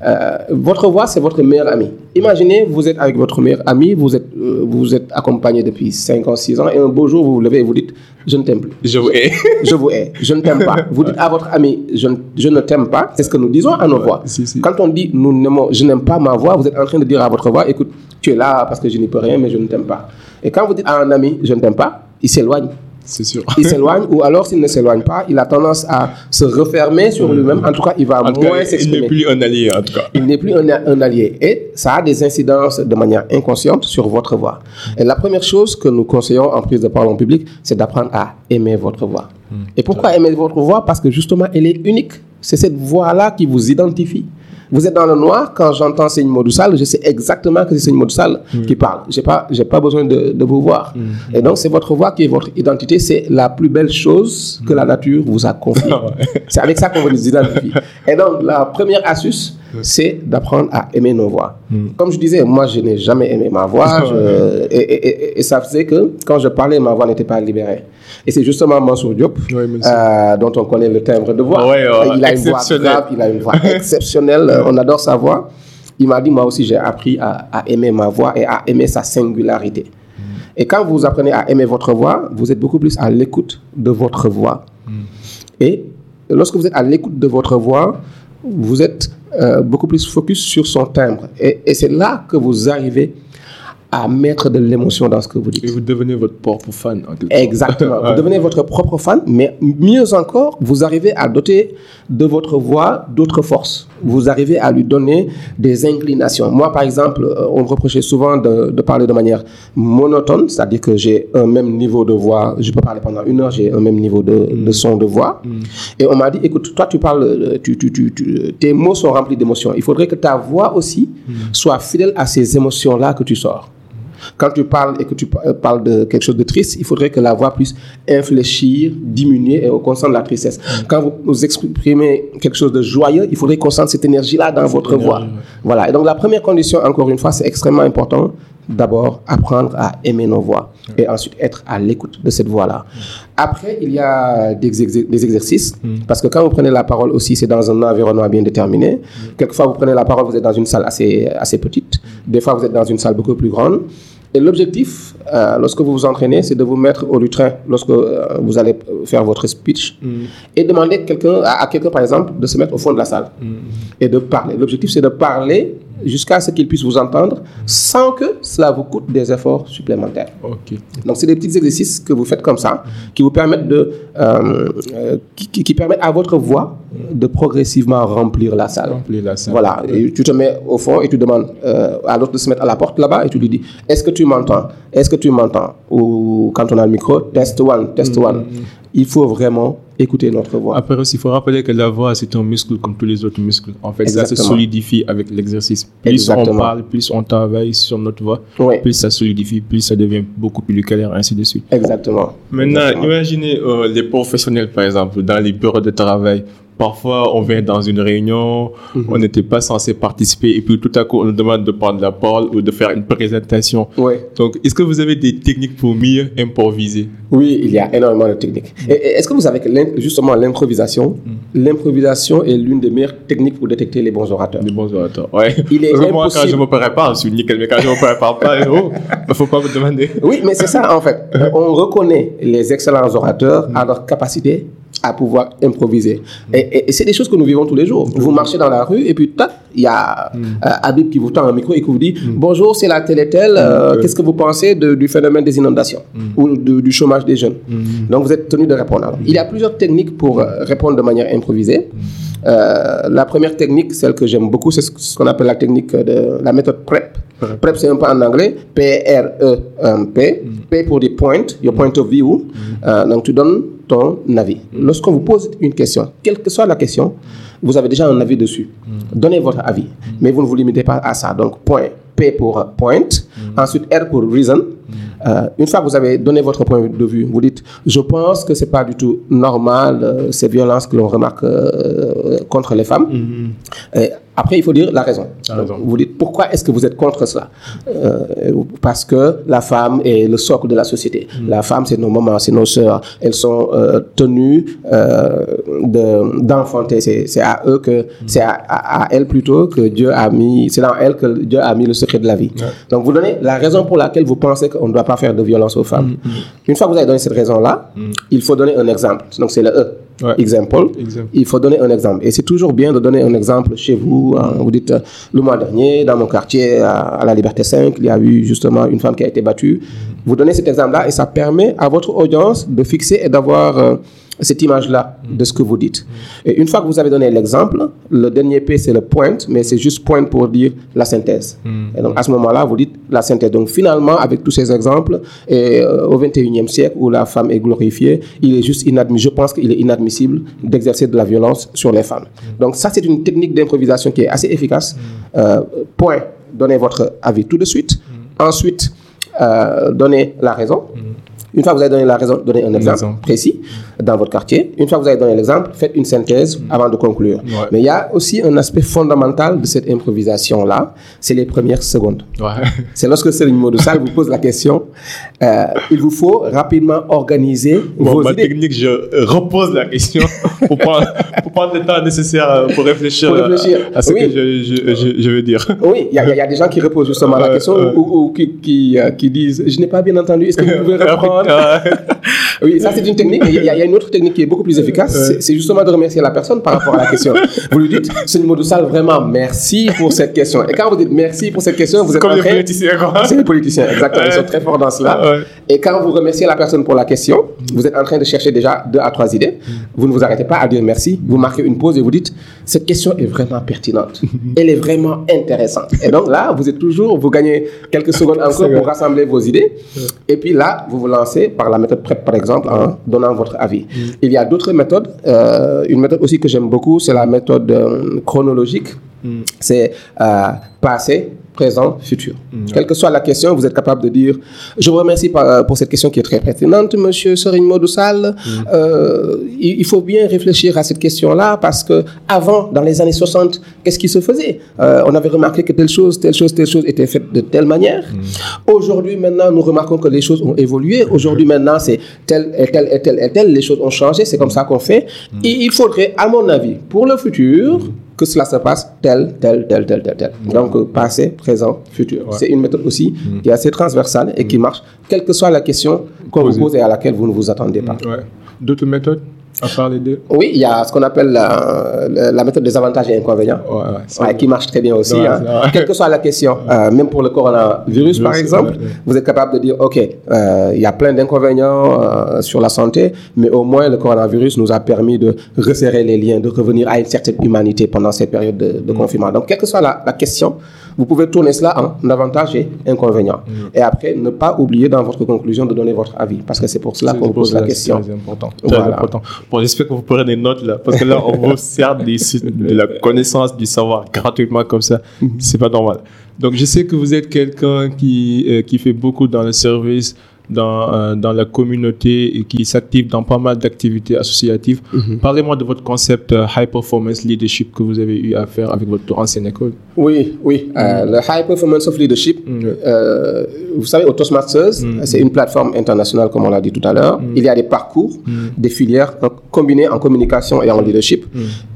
Euh, votre voix, c'est votre meilleur ami. Imaginez, vous êtes avec votre meilleur ami, vous êtes, euh, vous êtes accompagné depuis 5 ans, 6 ans, et un beau jour, vous vous levez et vous dites, je ne t'aime plus. Je vous hais. Je vous hais, je ne t'aime pas. Vous dites à votre ami, je, ne- je ne t'aime pas. C'est ce que nous disons à nos voix. si, si. Quand on dit, nous je n'aime pas ma voix, vous êtes en train de dire à votre voix, écoute, tu es là parce que je n'y peux rien, mais je ne t'aime pas. Et quand vous dites à un ami, je ne t'aime pas, il s'éloigne. C'est sûr. Il s'éloigne, ou alors s'il ne s'éloigne pas, il a tendance à se refermer sur lui-même. En tout cas, il va En moins cas, il n'est s'exprimer. plus un allié, en tout cas. Il n'est plus un, un allié. Et ça a des incidences de manière inconsciente sur votre voix. Et la première chose que nous conseillons en prise de parole en public, c'est d'apprendre à aimer votre voix. Et pourquoi aimer votre voix? Parce que justement, elle est unique. C'est cette voix-là qui vous identifie. Vous êtes dans le noir, quand j'entends Seigne Modoussal, je sais exactement que c'est Seigne Modoussal qui parle. Je n'ai pas, pas besoin de, de vous voir. Et donc, c'est votre voix qui est votre identité. C'est la plus belle chose que la nature vous a confiée. c'est avec ça qu'on vous identifie. Et donc, la première astuce, c'est d'apprendre à aimer nos voix. Comme je disais, moi, je n'ai jamais aimé ma voix. je- et, et- et- et ça faisait que quand je parlais, ma voix n'était pas libérée. Et c'est justement Mansour Diop, Oui, euh, dont on connaît le timbre de voix. Ouais, ouais, il a une voix grave, il a une voix exceptionnelle. On adore sa voix. Il m'a dit, moi aussi, j'ai appris à, à aimer ma voix et à aimer sa singularité. Et quand vous apprenez à aimer votre voix, vous êtes beaucoup plus à l'écoute de votre voix. Et lorsque vous êtes à l'écoute de votre voix, vous êtes euh, beaucoup plus focus sur son timbre. Et, et c'est là que vous arrivez à mettre de l'émotion dans ce que vous dites. Et vous devenez votre propre fan, en. Exactement. Vous devenez votre propre fan, mais mieux encore, vous arrivez à doter de votre voix d'autres forces. Vous arrivez à lui donner des inclinations. Moi, par exemple, euh, on me reprochait souvent de, de parler de manière monotone, c'est-à-dire que j'ai un même niveau de voix. Je peux parler pendant une heure, j'ai un même niveau de, de son de voix. Et on m'a dit, écoute, toi, tu parles, euh, tu, tu, tu, tes mots sont remplis d'émotions. Il faudrait que ta voix aussi soit fidèle à ces émotions-là que tu sors. Quand tu parles et que tu euh, parles de quelque chose de triste, il faudrait que la voix puisse infléchir, diminuer et au consent de la tristesse. Quand vous, exprimez quelque chose de joyeux, il faudrait qu'on sente cette énergie-là dans votre voix. Voilà. Et donc la première condition, encore une fois, c'est extrêmement important. D'abord, apprendre à aimer nos voix et ensuite être à l'écoute de cette voix-là. Après, il y a des, exer- des exercices parce que quand vous prenez la parole aussi, c'est dans un environnement bien déterminé. Quelquefois, vous prenez la parole, vous êtes dans une salle assez, assez petite. Des fois, vous êtes dans une salle beaucoup plus grande. Et l'objectif, euh, lorsque vous vous entraînez, c'est de vous mettre au lutrin lorsque euh, vous allez faire votre speech et demander à, à quelqu'un, par exemple, de se mettre au fond de la salle et de parler. L'objectif, c'est de parler jusqu'à ce qu'il puisse vous entendre sans que cela vous coûte des efforts supplémentaires. Donc, c'est des petits exercices que vous faites comme ça, qui vous permettent de, euh, euh, qui, permettent à votre voix de progressivement remplir la salle. Remplir la salle. Voilà. Et tu te mets au fond et tu demandes euh, à l'autre de se mettre à la porte là-bas et tu lui dis Est-ce que tu m'entends? Est-ce que tu m'entends? Ou quand on a le micro, test one, test one. Il faut vraiment écouter notre voix. Après aussi, il faut rappeler que la voix, c'est un muscle comme tous les autres muscles. En fait, ça se solidifie avec l'exercice. Plus Exactement. on parle, plus on travaille sur notre voix, Oui. plus ça solidifie, plus ça devient beaucoup plus clair, ainsi de suite. Exactement. Maintenant, Exactement. imaginez euh, les professionnels, par exemple, dans les bureaux de travail. Parfois, on vient dans une réunion, Mhm. on n'était pas censé participer, et puis tout à coup, on nous demande de prendre la parole ou de faire une présentation. Oui. Donc, est-ce que vous avez des techniques pour mieux improviser? Oui, il y a énormément de techniques. Et est-ce que vous savez que justement l'improvisation, l'improvisation est l'une des meilleures techniques pour détecter les bons orateurs? Des bons orateurs. Ouais. Il est moi, quand je me prépare, je suis nickel, mais quand je me prépare pas, oh, il faut pas me demander. Oui, mais c'est ça en fait. On reconnaît les excellents orateurs à leur capacité à pouvoir improviser. Et, et- et c'est des choses que nous vivons tous les jours. Vous marchez dans la rue et puis tac, il y a euh, Habib qui vous tend un micro et qui vous dit Bonjour, c'est la telle et telle. euh, Qu'est-ce que vous pensez de- du phénomène des inondations ou de- du chômage des jeunes? Donc vous êtes tenu de répondre. Alors, il y a plusieurs techniques pour euh, répondre de manière improvisée. Euh, la première technique, celle que j'aime beaucoup, c'est ce qu'on appelle la technique de la méthode PrEP. PrEP, c'est un peu en anglais. P-R-E-P. P pour des points, your point of view. Euh, donc, tu donnes ton avis. Lorsqu'on vous pose une question, quelle que soit la question, vous avez déjà un avis dessus. Donnez votre avis. Mais vous ne vous limitez pas à ça. Donc, point. P pour point. Ensuite, R pour reason. Euh, une fois que vous avez donné votre point de vue, vous dites Je pense que c'est pas du tout normal euh, ces violences que l'on remarque euh, contre les femmes. Et Après, il faut dire la raison. La raison. Donc, vous dites pourquoi est-ce que vous êtes contre cela? Euh, Parce que la femme est le socle de la société. La femme, c'est nos mamans, c'est nos sœurs. Elles sont euh, tenues euh, de- d'enfanter. c'est c'est à eux que, c'est à, à, à elles plutôt que Dieu a mis, c'est dans elles que Dieu a mis le secret de la vie. Donc vous donnez la raison pour laquelle vous pensez qu'on ne doit pas faire de violence aux femmes. Une fois que vous avez donné cette raison-là, il faut donner un exemple. Donc c'est le E. Ouais. Exemple. Il faut donner un exemple. Et c'est toujours bien de donner un exemple chez vous. Hein. Vous dites, euh, le mois dernier, dans mon quartier, à, la Liberté 5, il y a eu justement une femme qui a été battue. Vous donnez cet exemple-là et ça permet à votre audience de fixer et d'avoir euh, cette image-là de ce que vous dites. Et une fois que vous avez donné l'exemple, le dernier P, c'est le point, mais c'est juste point pour dire la synthèse. Et donc, à ce moment-là, vous dites la synthèse. Donc, finalement, avec tous ces exemples, et euh, au 21e siècle, où la femme est glorifiée, il est juste inadmissible, je pense qu'il est inadmissible d'exercer de la violence sur les femmes. Donc, ça, c'est une technique d'improvisation qui est assez efficace. Euh, point, donnez votre avis tout de suite. Ensuite, euh, donnez la raison. Une fois que vous avez donné la raison, donnez un exemple, exemple. précis dans votre quartier. Une fois que vous avez donné l'exemple, faites une synthèse avant de conclure. Ouais. Mais il y a aussi un aspect fondamental de cette improvisation-là, c'est les premières secondes. Ouais. C'est lorsque Céline Modoussal vous pose la question, euh, il vous faut rapidement organiser Bon, vos ma idées. technique, je euh, repose la question pour prendre, pour prendre le temps nécessaire euh, pour réfléchir, Pour réfléchir. à, à ce Oui. que je, je, je, je veux dire. Oui, il y, a- il y a des gens qui reposent justement la question ou, ou qui, qui, qui disent Je n'ai pas bien entendu, est-ce que vous pouvez reprendre? Oui, ça c'est une technique. mais Il y, a- il y a une autre technique qui est beaucoup plus efficace. C'est- justement de remercier la personne par rapport à la question. Vous lui dites, Seigneur Modoussal, vraiment merci pour cette question. Et quand vous dites merci pour cette question, vous êtes Comme les politiciens. C'est les politiciens, exactement. Ils sont très forts dans cela. Ouais. Et quand vous remerciez la personne pour la question, vous êtes en train de chercher déjà deux à trois idées. Vous ne vous arrêtez pas à dire merci. Vous marquez une pause et vous dites cette question est vraiment pertinente. Elle est vraiment intéressante. Et donc là, vous êtes toujours, vous gagnez quelques secondes encore pour rassembler vos idées. Et puis là, vous vous lancez par la méthode PrEP, par exemple, en donnant votre avis. Il y a d'autres méthodes. Euh, une méthode aussi que j'aime beaucoup, c'est la méthode euh, chronologique. C'est euh, passé, présent, futur. Quelle que soit la question, vous êtes capable de dire Je vous remercie par- pour cette question qui est très pertinente, monsieur Serine Modoussal. Euh, il, faut bien réfléchir à cette question-là parce que avant, dans les années 60, qu'est-ce qui se faisait? Euh, On avait remarqué que telle chose, telle chose, telle chose était faite de telle manière. Aujourd'hui, maintenant, nous remarquons que les choses ont évolué. Aujourd'hui, maintenant, c'est tel et tel et tel et tel. Les choses ont changé. C'est comme ça qu'on fait. Et il faudrait, à mon avis, pour le futur, que cela se passe tel, tel, tel, tel, tel, tel. Donc, euh, passé, présent, futur. C'est une méthode aussi qui est assez transversale et qui marche, quelle que soit la question qu'on vous pose et à laquelle vous ne vous attendez pas. Ouais. D'autres méthodes à part les deux Oui, il y a ce qu'on appelle la, la- méthode des avantages et inconvénients. Ouais, ouais, ça- Ouais, qui marche très bien aussi. Hein. Quelle que soit la question, euh, même pour le coronavirus par exemple, vous êtes capable de dire, OK, euh, il y a plein d'inconvénients euh, sur la santé, mais au moins le coronavirus nous a permis de resserrer les liens, de revenir à une certaine humanité pendant cette période de, Mm. de confinement. Donc, quelle que soit la, la question, vous pouvez tourner cela en avantages et inconvénients. Mm. Et après, ne pas oublier dans votre conclusion de donner votre avis, parce que c'est pour cela qu'on pose la question. C'est très important. Voilà. important. Bon, j'espère que vous prenez des notes là, parce que là, on vous sert des, de la connaissance, du savoir gratuitement comme ça. C'est pas normal. Donc, je sais que vous êtes quelqu'un qui, euh, qui fait beaucoup dans le service, dans, euh, dans la communauté et qui s'active dans pas mal d'activités associatives. Parlez-moi de votre concept euh, High Performance Leadership que vous avez eu à faire avec votre ancienne école. Oui, oui. Euh, le High Performance of Leadership, euh, vous savez, au Toastmasters, c'est une plateforme internationale, comme on l'a dit tout à l'heure. Il y a des parcours, des filières combinées en communication et en leadership.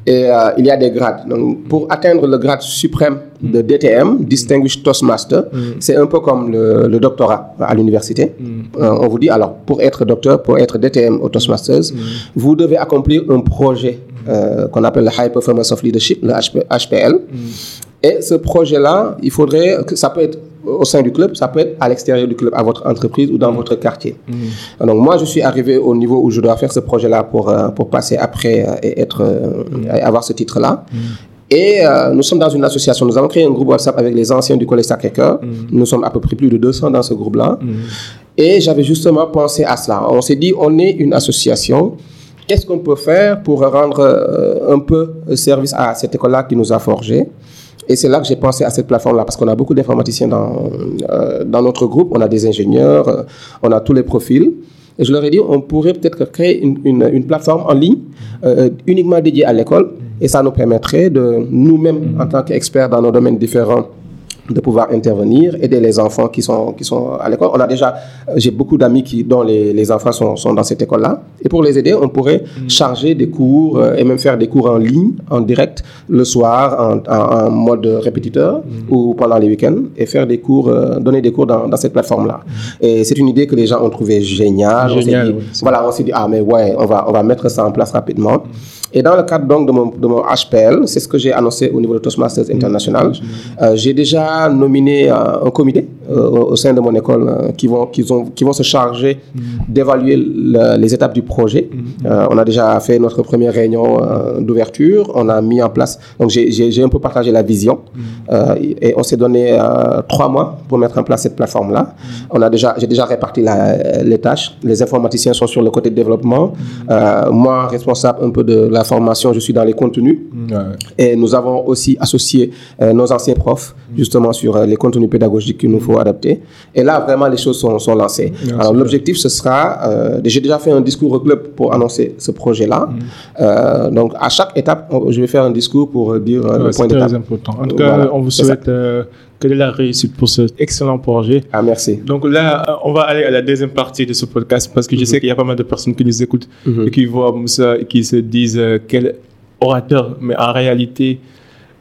Et euh, il y a des grades. Donc, pour atteindre le grade suprême de DTM, Distinguished Toastmaster, c'est un peu comme le, le doctorat à l'université. Euh, on vous dit, alors, pour être docteur, pour être DTM au Toastmasters, vous devez accomplir un projet euh, qu'on appelle le High Performance of Leadership, le HP HPL. Et ce projet-là, il faudrait que ça peut être au sein du club, ça peut être à l'extérieur du club, à votre entreprise ou dans votre quartier. Donc moi, je suis arrivé au niveau où je dois faire ce projet-là pour, euh, pour passer après euh, et être, euh, avoir ce titre-là. Et nous sommes dans une association. Nous avons créé un groupe WhatsApp avec les anciens du Collège Sacré-Cœur. Nous sommes à peu près plus de 200 dans ce groupe-là. Et j'avais justement pensé à cela. On s'est dit, on est une association. Qu'est-ce qu'on peut faire pour rendre un peu service à cette école-là qui nous a forgés? Et c'est là que j'ai pensé à cette plateforme-là, parce qu'on a beaucoup d'informaticiens dans, euh, dans notre groupe, on a des ingénieurs, euh, on a tous les profils. Et je leur ai dit, on pourrait peut-être créer une, une, plateforme en ligne euh, uniquement dédiée à l'école Et ça nous permettrait de nous-mêmes, en tant qu'experts dans nos domaines différents, de pouvoir intervenir, aider les enfants qui sont, qui sont à l'école. On a déjà, j'ai beaucoup d'amis qui, dont les, les enfants sont, sont dans cette école-là. Et pour les aider, on pourrait charger des cours euh, et même faire des cours en ligne, en direct, le soir, en, en, en mode répétiteur ou pendant les week-ends et faire des cours, euh, donner des cours dans, dans cette plateforme-là. Et c'est une idée que les gens ont trouvé géniale. On s'est Génial, dit- oui, c'est voilà, on s'est dit, ah, mais ouais, on va, on va mettre ça en place rapidement. Et dans le cadre donc de mon, de mon HPL, c'est ce que j'ai annoncé au niveau de Toastmasters International. Euh, j'ai déjà nominé euh, un comité euh, au sein de mon école euh, qui, vont, qui, ont, qui vont se charger d'évaluer le- les étapes du projet. Euh, on a déjà fait notre première réunion d'ouverture. On a mis en place, donc j'ai- un peu partagé la vision et on s'est donné trois mois pour mettre en place cette plateforme-là. On a déjà, j'ai déjà réparti la- les tâches. Les informaticiens sont sur le côté développement. Moi, responsable un peu de la formation, je suis dans les contenus. Et nous avons aussi associé euh, nos anciens profs justement sur euh, les contenus pédagogiques qu'il nous faut adapter. Et là, vraiment, les choses sont, sont lancées. Alors, l'objectif, ce sera, euh, j'ai déjà fait un discours au club pour annoncer ce projet-là. Euh, donc, à chaque étape, je vais faire un discours pour dire le point c'est très d'étape. important. En tout cas, on vous souhaite que de la réussite pour ce excellent projet? Ah, merci. Donc là, euh, on va aller à la deuxième partie de ce podcast parce que Mhm. je sais qu'il y a pas mal de personnes qui nous écoutent et qui voient Moussa et qui se disent euh, quel orateur. Mais en réalité,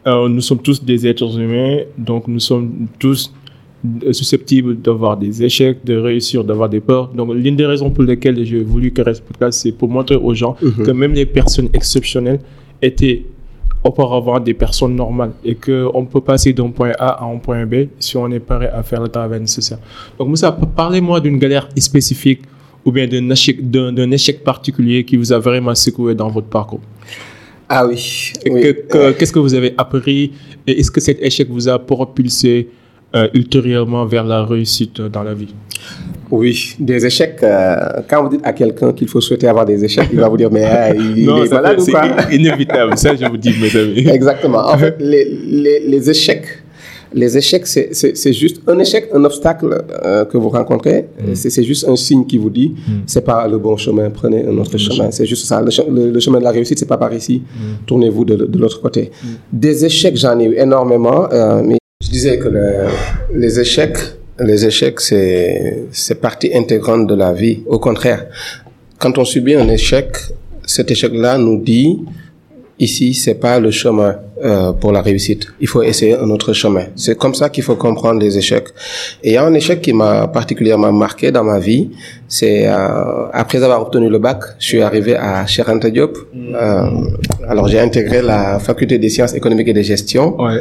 euh, nous sommes tous des êtres humains, donc nous sommes tous euh, susceptibles d'avoir des échecs, de réussir, d'avoir des peurs. Donc l'une des raisons pour lesquelles j'ai voulu créer ce podcast, c'est pour montrer aux gens que même les personnes exceptionnelles étaient auparavant des personnes normales et qu'on peut passer d'un point A à un point B si on est prêt à faire le travail nécessaire. Donc Moussa, parlez-moi d'une galère spécifique ou bien d'un échec, d'un, échec particulier qui vous a vraiment secoué dans votre parcours. Ah oui. Que- qu'est-ce que vous avez appris et est-ce que cet échec vous a propulsé euh, ultérieurement vers la réussite dans la vie? Oui, des échecs. euh, quand vous dites à quelqu'un qu'il faut souhaiter avoir des échecs, il va vous dire mais ah, il, est malade ou c'est quoi i- inévitable. Ça, je vous dis, mes amis. Exactement. En fait, les, les, les échecs, les échecs, c'est- c'est c'est juste un échec, un obstacle euh, que vous rencontrez. C'est c'est juste un signe qui vous dit, c'est pas le bon chemin, prenez un autre chemin. C'est juste ça. Le, che- le- le chemin de la réussite, c'est pas par ici. Tournez-vous de, de l'autre côté. Des échecs, j'en ai eu énormément, euh, mais je disais que le- les échecs, les échecs, c'est partie intégrante de la vie. Au contraire, quand on subit un échec, cet échec-là nous dit ici, c'est pas le chemin euh, pour la réussite. Il faut essayer un autre chemin. C'est comme ça qu'il faut comprendre les échecs. Et il y a un échec qui m'a particulièrement marqué dans ma vie. C'est euh, après avoir obtenu le bac, je suis arrivé à Cheikh Anta Diop. Euh, alors j'ai intégré la faculté des sciences économiques et de gestion. Ouais.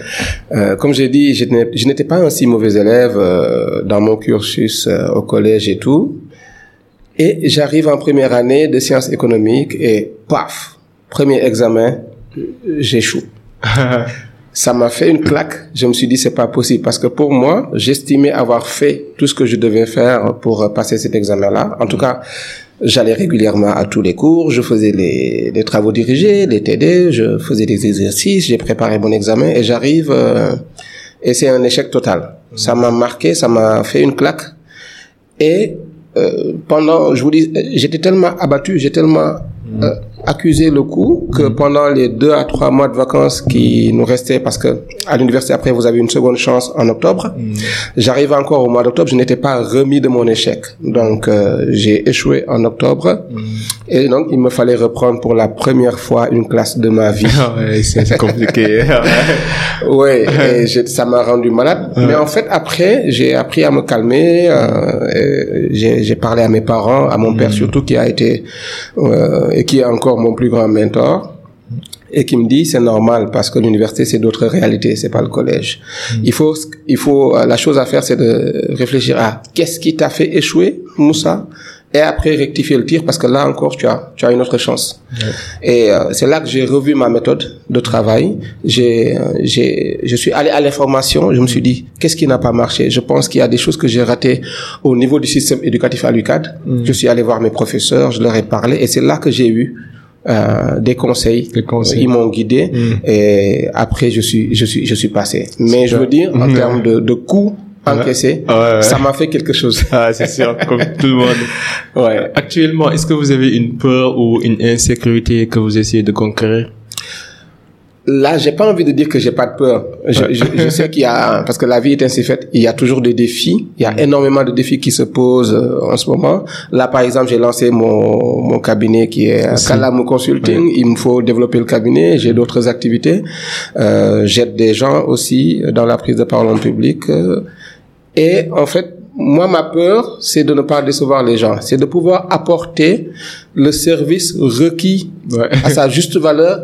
Euh, comme j'ai dit, je n'étais pas un si mauvais élève euh, dans mon cursus euh, au collège et tout. Et j'arrive en première année de sciences économiques et paf, premier examen, j'échoue. Ça m'a fait une claque. Je me suis dit c'est pas possible parce que pour moi, j'estimais avoir fait tout ce que je devais faire pour passer cet examen-là. En tout cas, j'allais régulièrement à tous les cours, je faisais les, les travaux dirigés, les TD, je faisais des exercices, j'ai préparé mon examen et j'arrive euh, et c'est un échec total. Ça m'a marqué, ça m'a fait une claque. Et euh, pendant, je vous dis, j'étais tellement abattu, j'ai tellement euh, accusé le coup que pendant les deux à trois mois de vacances qui nous restaient, parce que à l'université après vous avez une seconde chance en octobre, j'arrive encore au mois d'octobre, je n'étais pas remis de mon échec, donc euh, j'ai échoué en octobre. Et donc il me fallait reprendre pour la première fois une classe de ma vie. Ouais, c'est compliqué. Ouais, et ça m'a rendu malade. Mais en fait, après, j'ai appris à me calmer. euh, j'ai parlé à mes parents, à mon père surtout, qui a été euh, et qui est encore mon plus grand mentor. Et qui me dit c'est normal parce que l'université c'est d'autres réalités, c'est pas le collège. Il faut, il faut, euh, la chose à faire c'est de réfléchir à qu'est-ce qui t'a fait échouer, Moussa, et après rectifier le tir parce que là encore tu as, tu as une autre chance. Et euh, c'est là que j'ai revu ma méthode de travail. J'ai, euh, j'ai, je suis allé à l'information. Je me suis dit, qu'est-ce qui n'a pas marché? Je pense qu'il y a des choses que j'ai ratées au niveau du système éducatif à l'UCAD. Je suis allé voir mes professeurs, je leur ai parlé, et c'est là que j'ai eu euh, des conseils. Des conseils. Ils m'ont guidé, et après je suis, je suis, je suis passé. Mais je veux dire, en termes de, de coûts Ouais, ouais. ça m'a fait quelque chose. Ah, c'est sûr, comme tout le monde. ouais. Actuellement, est-ce que vous avez une peur ou une insécurité que vous essayez de conquérir? Là, j'ai pas envie de dire que j'ai pas de peur. Je, je, je sais qu'il y a, parce que la vie est ainsi faite, il y a toujours des défis. Il y a énormément de défis qui se posent euh, en ce moment. Là, par exemple, j'ai lancé mon, mon cabinet qui est Calam Consulting. Il me faut développer le cabinet. J'ai d'autres activités. Euh, J'aide des gens aussi dans la prise de parole en public. Euh, et en fait, moi, ma peur, c'est de ne pas décevoir les gens. C'est de pouvoir apporter le service requis Ouais. à sa juste valeur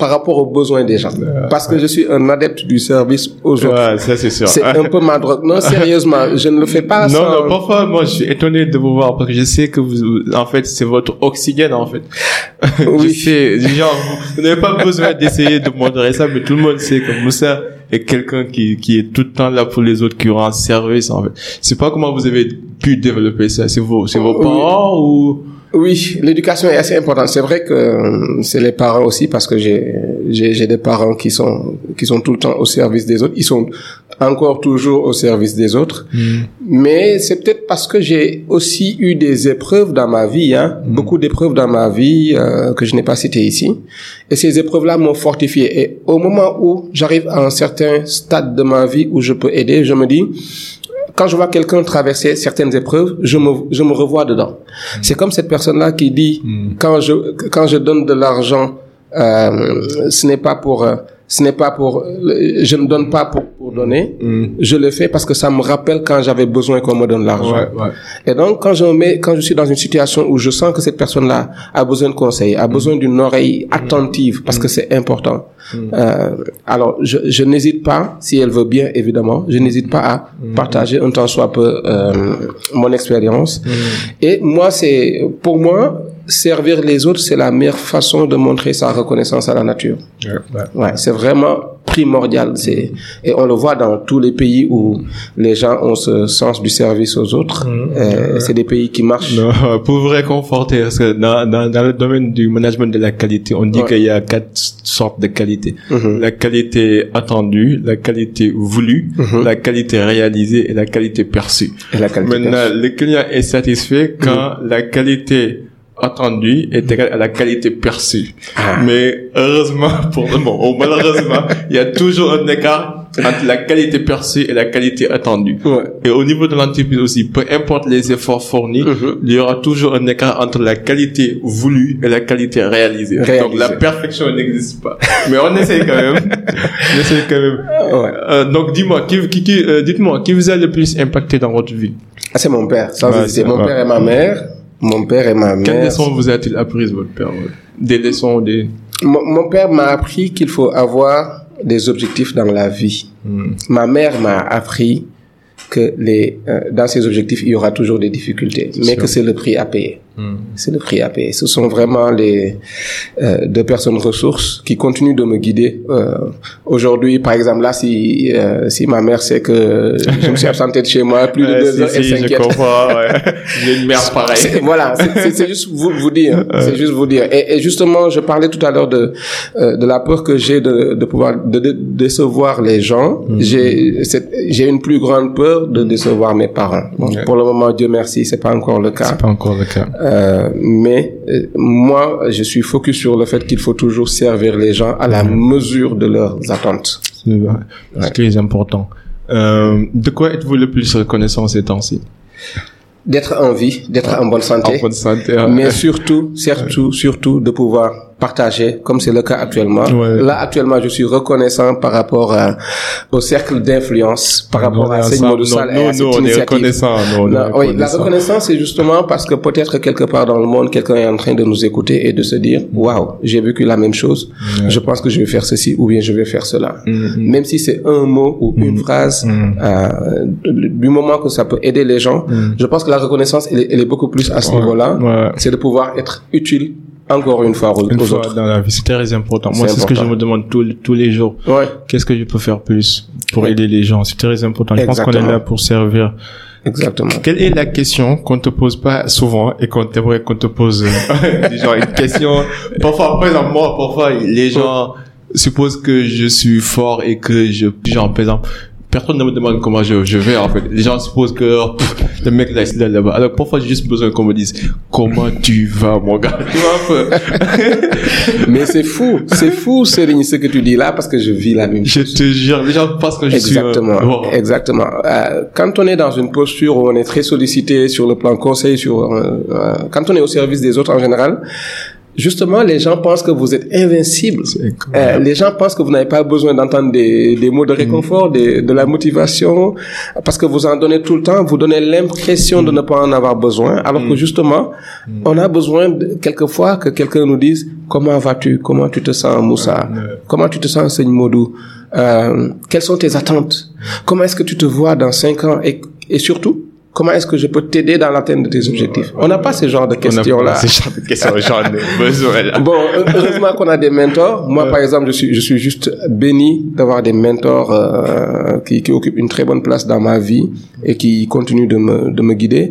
par rapport aux besoins des gens. Parce que je suis un adepte du service aux autres. Ouais, ça c'est sûr. C'est un peu ma drogue. Non, sérieusement, je ne le fais pas Non, sans... non, parfois, moi, je suis étonné de vous voir parce que je sais que vous, en fait, c'est votre oxygène, en fait. Oui. je sais, genre, vous, n'avez pas besoin d'essayer de montrer ça, mais tout le monde sait que Moussa est quelqu'un qui, qui est tout le temps là pour les autres, qui rend service, en fait. C'est pas comment vous avez pu développer ça. C'est vos, c'est vos Oui. parents ou... Oui, l'éducation est assez importante. C'est vrai que euh, c'est les parents aussi parce que j'ai des parents qui sont qui sont tout le temps au service des autres. Ils sont encore toujours au service des autres. Mais c'est peut-être parce que j'ai aussi eu des épreuves dans ma vie, hein, beaucoup d'épreuves dans ma vie euh, que je n'ai pas citées ici. Et ces épreuves-là m'ont fortifié. Et au moment où j'arrive à un certain stade de ma vie où je peux aider, je me dis, quand je vois quelqu'un traverser certaines épreuves, je me, je me revois dedans. C'est comme cette personne-là qui dit, quand je, quand je donne de l'argent, euh, ce n'est pas pour, euh, ce n'est pas pour, je ne donne pas pour, pour donner. Je le fais parce que ça me rappelle quand j'avais besoin qu'on me donne l'argent. ouais. Et donc, quand je me mets, quand je suis dans une situation où je sens que cette personne-là a besoin de conseils, a besoin d'une oreille attentive, parce que c'est important. Euh, alors, je, je n'hésite pas, si elle veut bien, évidemment, je n'hésite pas à partager un temps soit peu euh, mon expérience. Et moi, c'est, pour moi, servir les autres, c'est la meilleure façon de montrer sa reconnaissance à la nature. Ouais, c'est vraiment primordial. C'est et on le voit dans tous les pays où les gens ont ce sens du service aux autres. Euh, c'est des pays qui marchent. Non, pour vous réconforter, parce que dans, dans, dans le domaine du management de la qualité, on dit Ouais. qu'il y a quatre sortes de qualité. Mhm. La qualité attendue, la qualité voulue, Mhm. la qualité réalisée et la qualité perçue. Et la qualité Maintenant, perçue. le client est satisfait quand la qualité attendue est égale à la qualité perçue. Ah. Mais heureusement pour le moment, ou malheureusement, il y a toujours un écart entre la qualité perçue et la qualité attendue. Ouais. Et au niveau de l'entreprise aussi, peu importe les efforts fournis, Mhm. il y aura toujours un écart entre la qualité voulue et la qualité réalisée. Réalisée. Donc la perfection n'existe pas. Mais on essaye quand même. on quand même. Ouais. Euh, donc dis-moi, qui, qui, qui, euh, dites-moi, qui vous a le plus impacté dans votre vie? Ah, c'est mon père, sans Ouais, hésiter. c'est- Mon père et ma mère. Mon père et ma Quelles mère. leçons vous a-t-il apprises votre père Des leçons, des... Mon, mon père m'a appris qu'il faut avoir des objectifs dans la vie. Hmm. Ma mère m'a appris que les, euh, dans ces objectifs, il y aura toujours des difficultés, mais sûr. que c'est le prix à payer. Hmm. C'est le prix à payer. Ce sont vraiment les euh, deux personnes ressources qui continuent de me guider. Euh, Aujourd'hui, par exemple, là, si euh, si ma mère sait que je me suis absenté de chez moi plus de deux si, heures, elle si, je s'inquiète. comprends, ouais. J'ai une mère pareille. voilà, c'est- juste vous, vous dire, c'est juste vous dire. Et, et justement, je parlais tout à l'heure de de la peur que j'ai de, de pouvoir de, de- décevoir les gens. J'ai cette- j'ai une plus grande peur de décevoir mes parents. Bon. Pour le moment, Dieu merci, c'est pas encore le cas. C'est pas encore le cas. Euh, mais euh, moi, je suis focus sur le fait qu'il faut toujours servir les gens à la mesure de leurs attentes. C'est vrai. C'est très important. Euh, de quoi êtes-vous le plus reconnaissant ces temps-ci? D'être en vie, d'être en bonne santé. En bonne santé. ouais. mais surtout, surtout, surtout de pouvoir partager, comme c'est le cas actuellement. Ouais. Là, actuellement, je suis reconnaissant par rapport à- au cercle d'influence, par rapport Nous, on à ensemble. Modou Sall et Nous, à cette nous, on est on Non, oui, la reconnaissance, c'est justement parce que peut-être quelque part dans le monde, quelqu'un est en train de nous écouter et de se dire, waouh, j'ai vécu la même chose. Je pense que je vais faire ceci ou bien je vais faire cela. Mm, Même si c'est un mot ou une phrase, euh, du moment que ça peut aider les gens, je pense que la reconnaissance, elle est, elle est beaucoup plus à ce niveau-là. ouais. C'est de pouvoir être utile encore une fois aux, Une aux fois autres. dans la vie, c'est très important. Moi, C'est ce que je me demande tous, tous les jours. Ouais, Qu'est-ce que je peux faire plus pour aider les gens? C'est très important. Je pense qu'on est là pour servir. exactement. Quelle est la question qu'on te pose pas souvent et qu'on aimerait qu'on te pose? Euh, genre une question parfois par exemple moi parfois les gens supposent que je suis fort et que je genre par exemple personne ne me demande comment je, je vais en fait. Les gens supposent que pff, le mec là, il est là-bas. Alors parfois j'ai juste besoin qu'on me dise comment tu vas mon gars? Tu vois un peu? Mais c'est fou, c'est fou Serigne ce que tu dis là parce que je vis la même je te jure, les gens pensent que je Exactement, suis. un- Bon. exactement. Euh, quand on est dans une posture où on est très sollicité sur le plan conseil, sur euh, euh, quand on est au service des autres en général, justement les gens pensent que vous êtes invincible. Euh, les gens pensent que vous n'avez pas besoin d'entendre des, des mots de réconfort, des- de la motivation, parce que vous en donnez tout le temps. Vous donnez l'impression de ne pas en avoir besoin, alors que justement, on a besoin de, quelquefois que quelqu'un nous dise comment vas-tu, comment tu te sens, Moussa, comment tu te sens, Seigne Modou, euh, quelles sont tes attentes, comment est-ce que tu te vois dans cinq ans, et, et surtout. Comment est-ce que je peux t'aider dans l'atteinte de tes objectifs On n'a pas ce genre de questions-là. pas ce genre de questions, j'en ai besoin là. Bon, heureusement qu'on a des mentors. Moi, par exemple, je suis, je suis juste béni d'avoir des mentors euh, qui, qui occupent une très bonne place dans ma vie et qui continuent de me, de me guider.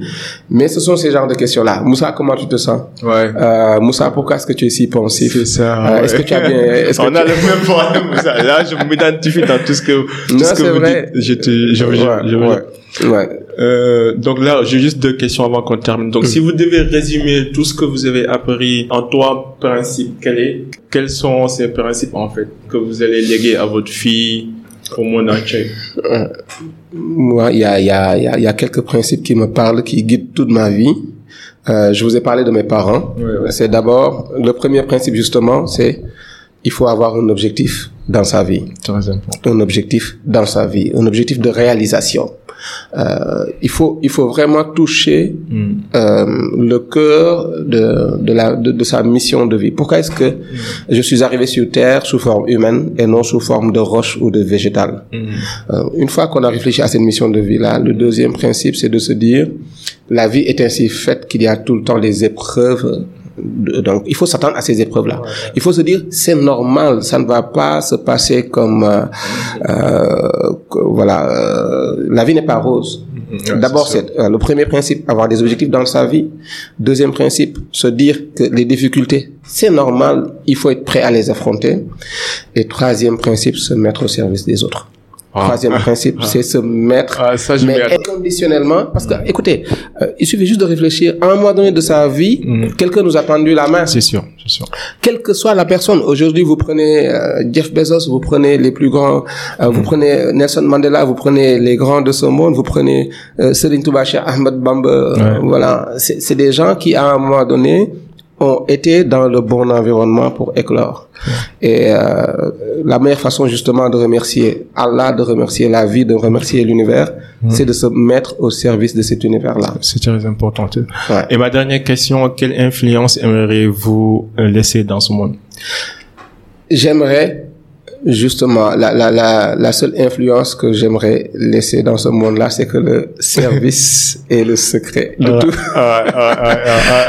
Mais ce sont ces genres de questions-là. Moussa, comment tu te sens? Ouais. euh, Moussa, pourquoi est-ce que tu es si pensif? C'est ça. Euh, ouais. Est-ce que tu as bien est-ce que On tu- a le même problème. ça. Là, je m'identifie dans tout ce que, tout Non, ce que c'est vous vrai. dites. Je te, je, je, Ouais, je- ouais, ouais. Euh, donc là, j'ai juste deux questions avant qu'on termine. Donc, si vous devez résumer tout ce que vous avez appris en trois principes, quel est, quels sont ces principes en fait que vous allez léguer à votre fille, au monde entier? Moi, il y a, il y, a, il y, a, y a quelques principes qui me parlent, qui guident toute ma vie. Euh, je vous ai parlé de mes parents. Ouais, ouais. C'est d'abord, le premier principe justement, c'est il faut avoir un objectif dans sa vie. Très important. Un objectif dans sa vie, un objectif de réalisation. Euh, il faut, il faut vraiment toucher Hmm. euh, le cœur de, de, la, de, de sa mission de vie. Pourquoi est-ce que je suis arrivé sur Terre sous forme humaine et non sous forme de roche ou de végétal? Hmm. euh, une fois qu'on a réfléchi à cette mission de vie-là, le deuxième principe, c'est de se dire, la vie est ainsi faite qu'il y a tout le temps des épreuves. Donc, il faut s'attendre à ces épreuves-là. Il faut se dire, c'est normal, ça ne va pas se passer comme, euh, euh, que- voilà, euh, la vie n'est pas rose. Ouais, D'abord, c'est c'est euh, le premier principe, avoir des objectifs dans sa vie. Deuxième principe, se dire que les difficultés, c'est normal, il faut être prêt à les affronter. Et troisième principe, se mettre au service des autres. Ah. Troisième principe, c'est se mettre, Ah, ça, mais inconditionnellement, parce que, écoutez, euh, il suffit juste de réfléchir. À un moment donné de sa vie, Mm. quelqu'un nous a tendu la main. C'est sûr, c'est sûr. Quelle que soit la personne, aujourd'hui vous prenez euh, Jeff Bezos, vous prenez les plus grands, euh, vous prenez Nelson Mandela, vous prenez les grands de ce monde, vous prenez euh, Serigne Ahmed Bamba, Ouais. voilà, c'est c'est des gens qui à un moment donné ont été dans le bon environnement pour éclore. Et euh, la meilleure façon justement de remercier Allah, de remercier la vie, de remercier l'univers, c'est de se mettre au service de cet univers-là. C'est très important. Ouais. Et ma dernière question, quelle influence aimeriez-vous laisser dans ce monde? J'aimerais justement la, la, la, la seule influence que j'aimerais laisser dans ce monde-là, c'est que le service est le secret de Ah, tout. ah,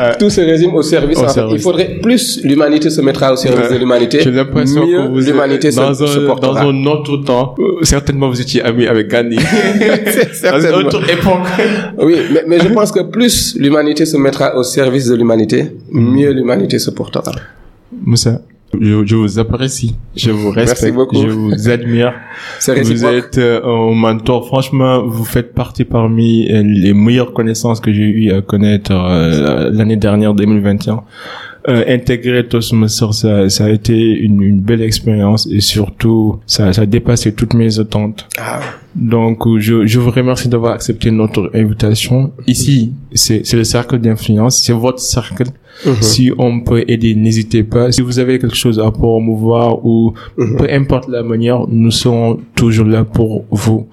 ah. Tout se résume au service. Au en fait. service. Il faudrait plus l'humanité se mettra au service Ouais. de l'humanité. J'ai l'impression mieux que vous l'humanité se, dans, se un, dans portera. un autre temps. euh, certainement, vous étiez ami avec Gandhi. dans une autre époque. Oui, mais, mais je pense que plus l'humanité se mettra au service de l'humanité, mieux l'humanité se portera. Moussa, je, je vous apprécie. Je vous respecte. beaucoup. Je vous admire. Vous êtes euh, un mentor. Franchement, vous faites partie parmi euh, les meilleures connaissances que j'ai eu à connaître euh, l'année dernière, 2021. Euh, intégrer Toastmasters, ça, ça a été une, une belle expérience et surtout, ça, ça a dépassé toutes mes attentes. Ah, Donc, je, je vous remercie d'avoir accepté notre invitation. Ici, c'est c'est le cercle d'influence, c'est votre cercle. Mhm. Si on peut aider, n'hésitez pas. Si vous avez quelque chose à promouvoir ou Mhm. peu importe la manière, nous serons toujours là pour vous.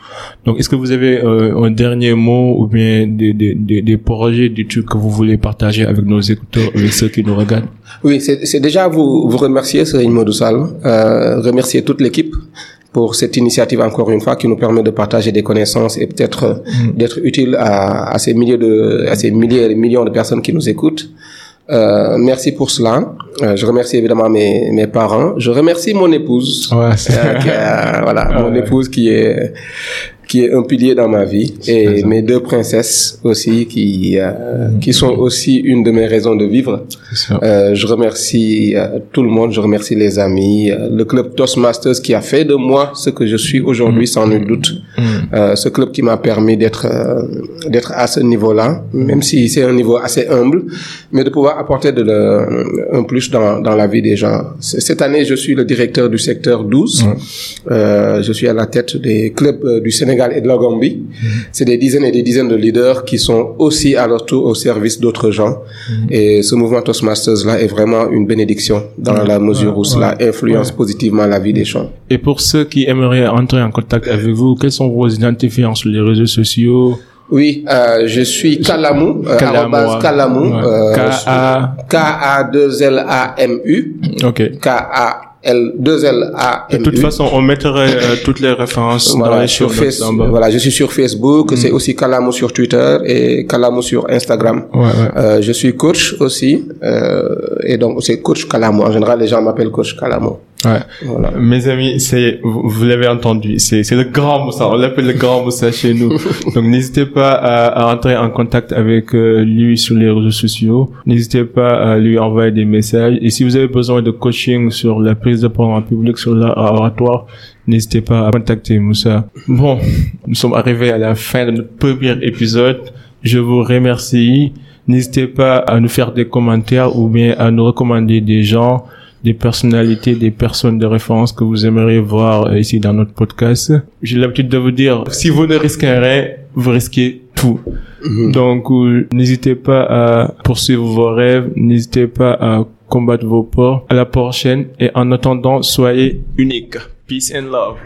Donc, est-ce que vous avez euh, un dernier mot ou bien des, des, des, des projets, des trucs que vous voulez partager avec nos écouteurs, avec ceux qui nous regardent? Oui, c'est déjà vous, vous remercier, Serigne Modou Sall, euh, remercier toute l'équipe pour cette initiative encore une fois qui nous permet de partager des connaissances et peut-être euh, d'être utile à, à ces milliers de à ces milliers et millions de personnes qui nous écoutent. Euh, merci pour cela. Euh, je remercie évidemment mes, mes parents. Je remercie mon épouse. Ouais, Euh, qui voilà, mon épouse qui est qui est un pilier dans ma vie, et mes deux princesses aussi, qui euh, qui sont aussi une de mes raisons de vivre. Euh, je remercie euh, tout le monde, je remercie les amis, euh, le club Toastmasters qui a fait de moi ce que je suis aujourd'hui, mm. sans nul doute. Mm. Euh, ce club qui m'a permis d'être d'être à ce niveau-là, même si c'est un niveau assez humble, mais de pouvoir apporter de le, un plus dans dans la vie des gens. Cette année, je suis le directeur du secteur 12. Mm. je suis à la tête des clubs du Sénégal et de la Gambie. C'est des dizaines et des dizaines de leaders qui sont aussi à leur tour au service d'autres gens. Et ce mouvement Toastmasters-là est vraiment une bénédiction dans la mesure où cela influence positivement la vie des gens. Et pour ceux qui aimeraient entrer en contact avec vous, quels sont vos identifiants sur les réseaux sociaux? Oui, euh, je suis Kalamou, euh, Kalamou, euh, K-A-2-L-A-M-U. Ok. K-A L 2 L A De toute façon, on mettrait euh, toutes les références voilà, dans sur Facebook. Voilà, je suis sur Facebook, c'est mm. aussi Kalamo sur Twitter et Kalamo sur Instagram. Ouais, ouais. Euh, je suis coach aussi euh, et donc c'est coach Kalamo. En général, les gens m'appellent coach Kalamo. Ouais. Voilà. Mes amis, c'est vous, l'avez entendu, c'est c'est le grand Moussa. On l'appelle le grand Moussa chez nous. Donc n'hésitez pas à, à, entrer en contact avec euh, lui sur les réseaux sociaux. N'hésitez pas à lui envoyer des messages. Et si vous avez besoin de coaching sur la prise de parole en public, sur l'oratoire, n'hésitez pas à contacter Moussa. Bon, nous sommes arrivés à la fin de notre premier épisode. Je vous remercie. N'hésitez pas à nous faire des commentaires ou bien à nous recommander des gens des personnalités, des personnes de référence que vous aimeriez voir euh, ici dans notre podcast. J'ai l'habitude de vous dire, si vous ne risquez rien, vous risquez tout. Mhm. Donc, euh, n'hésitez pas à poursuivre vos rêves, n'hésitez pas à combattre vos peurs. À la prochaine et en attendant, soyez unique. Peace and love.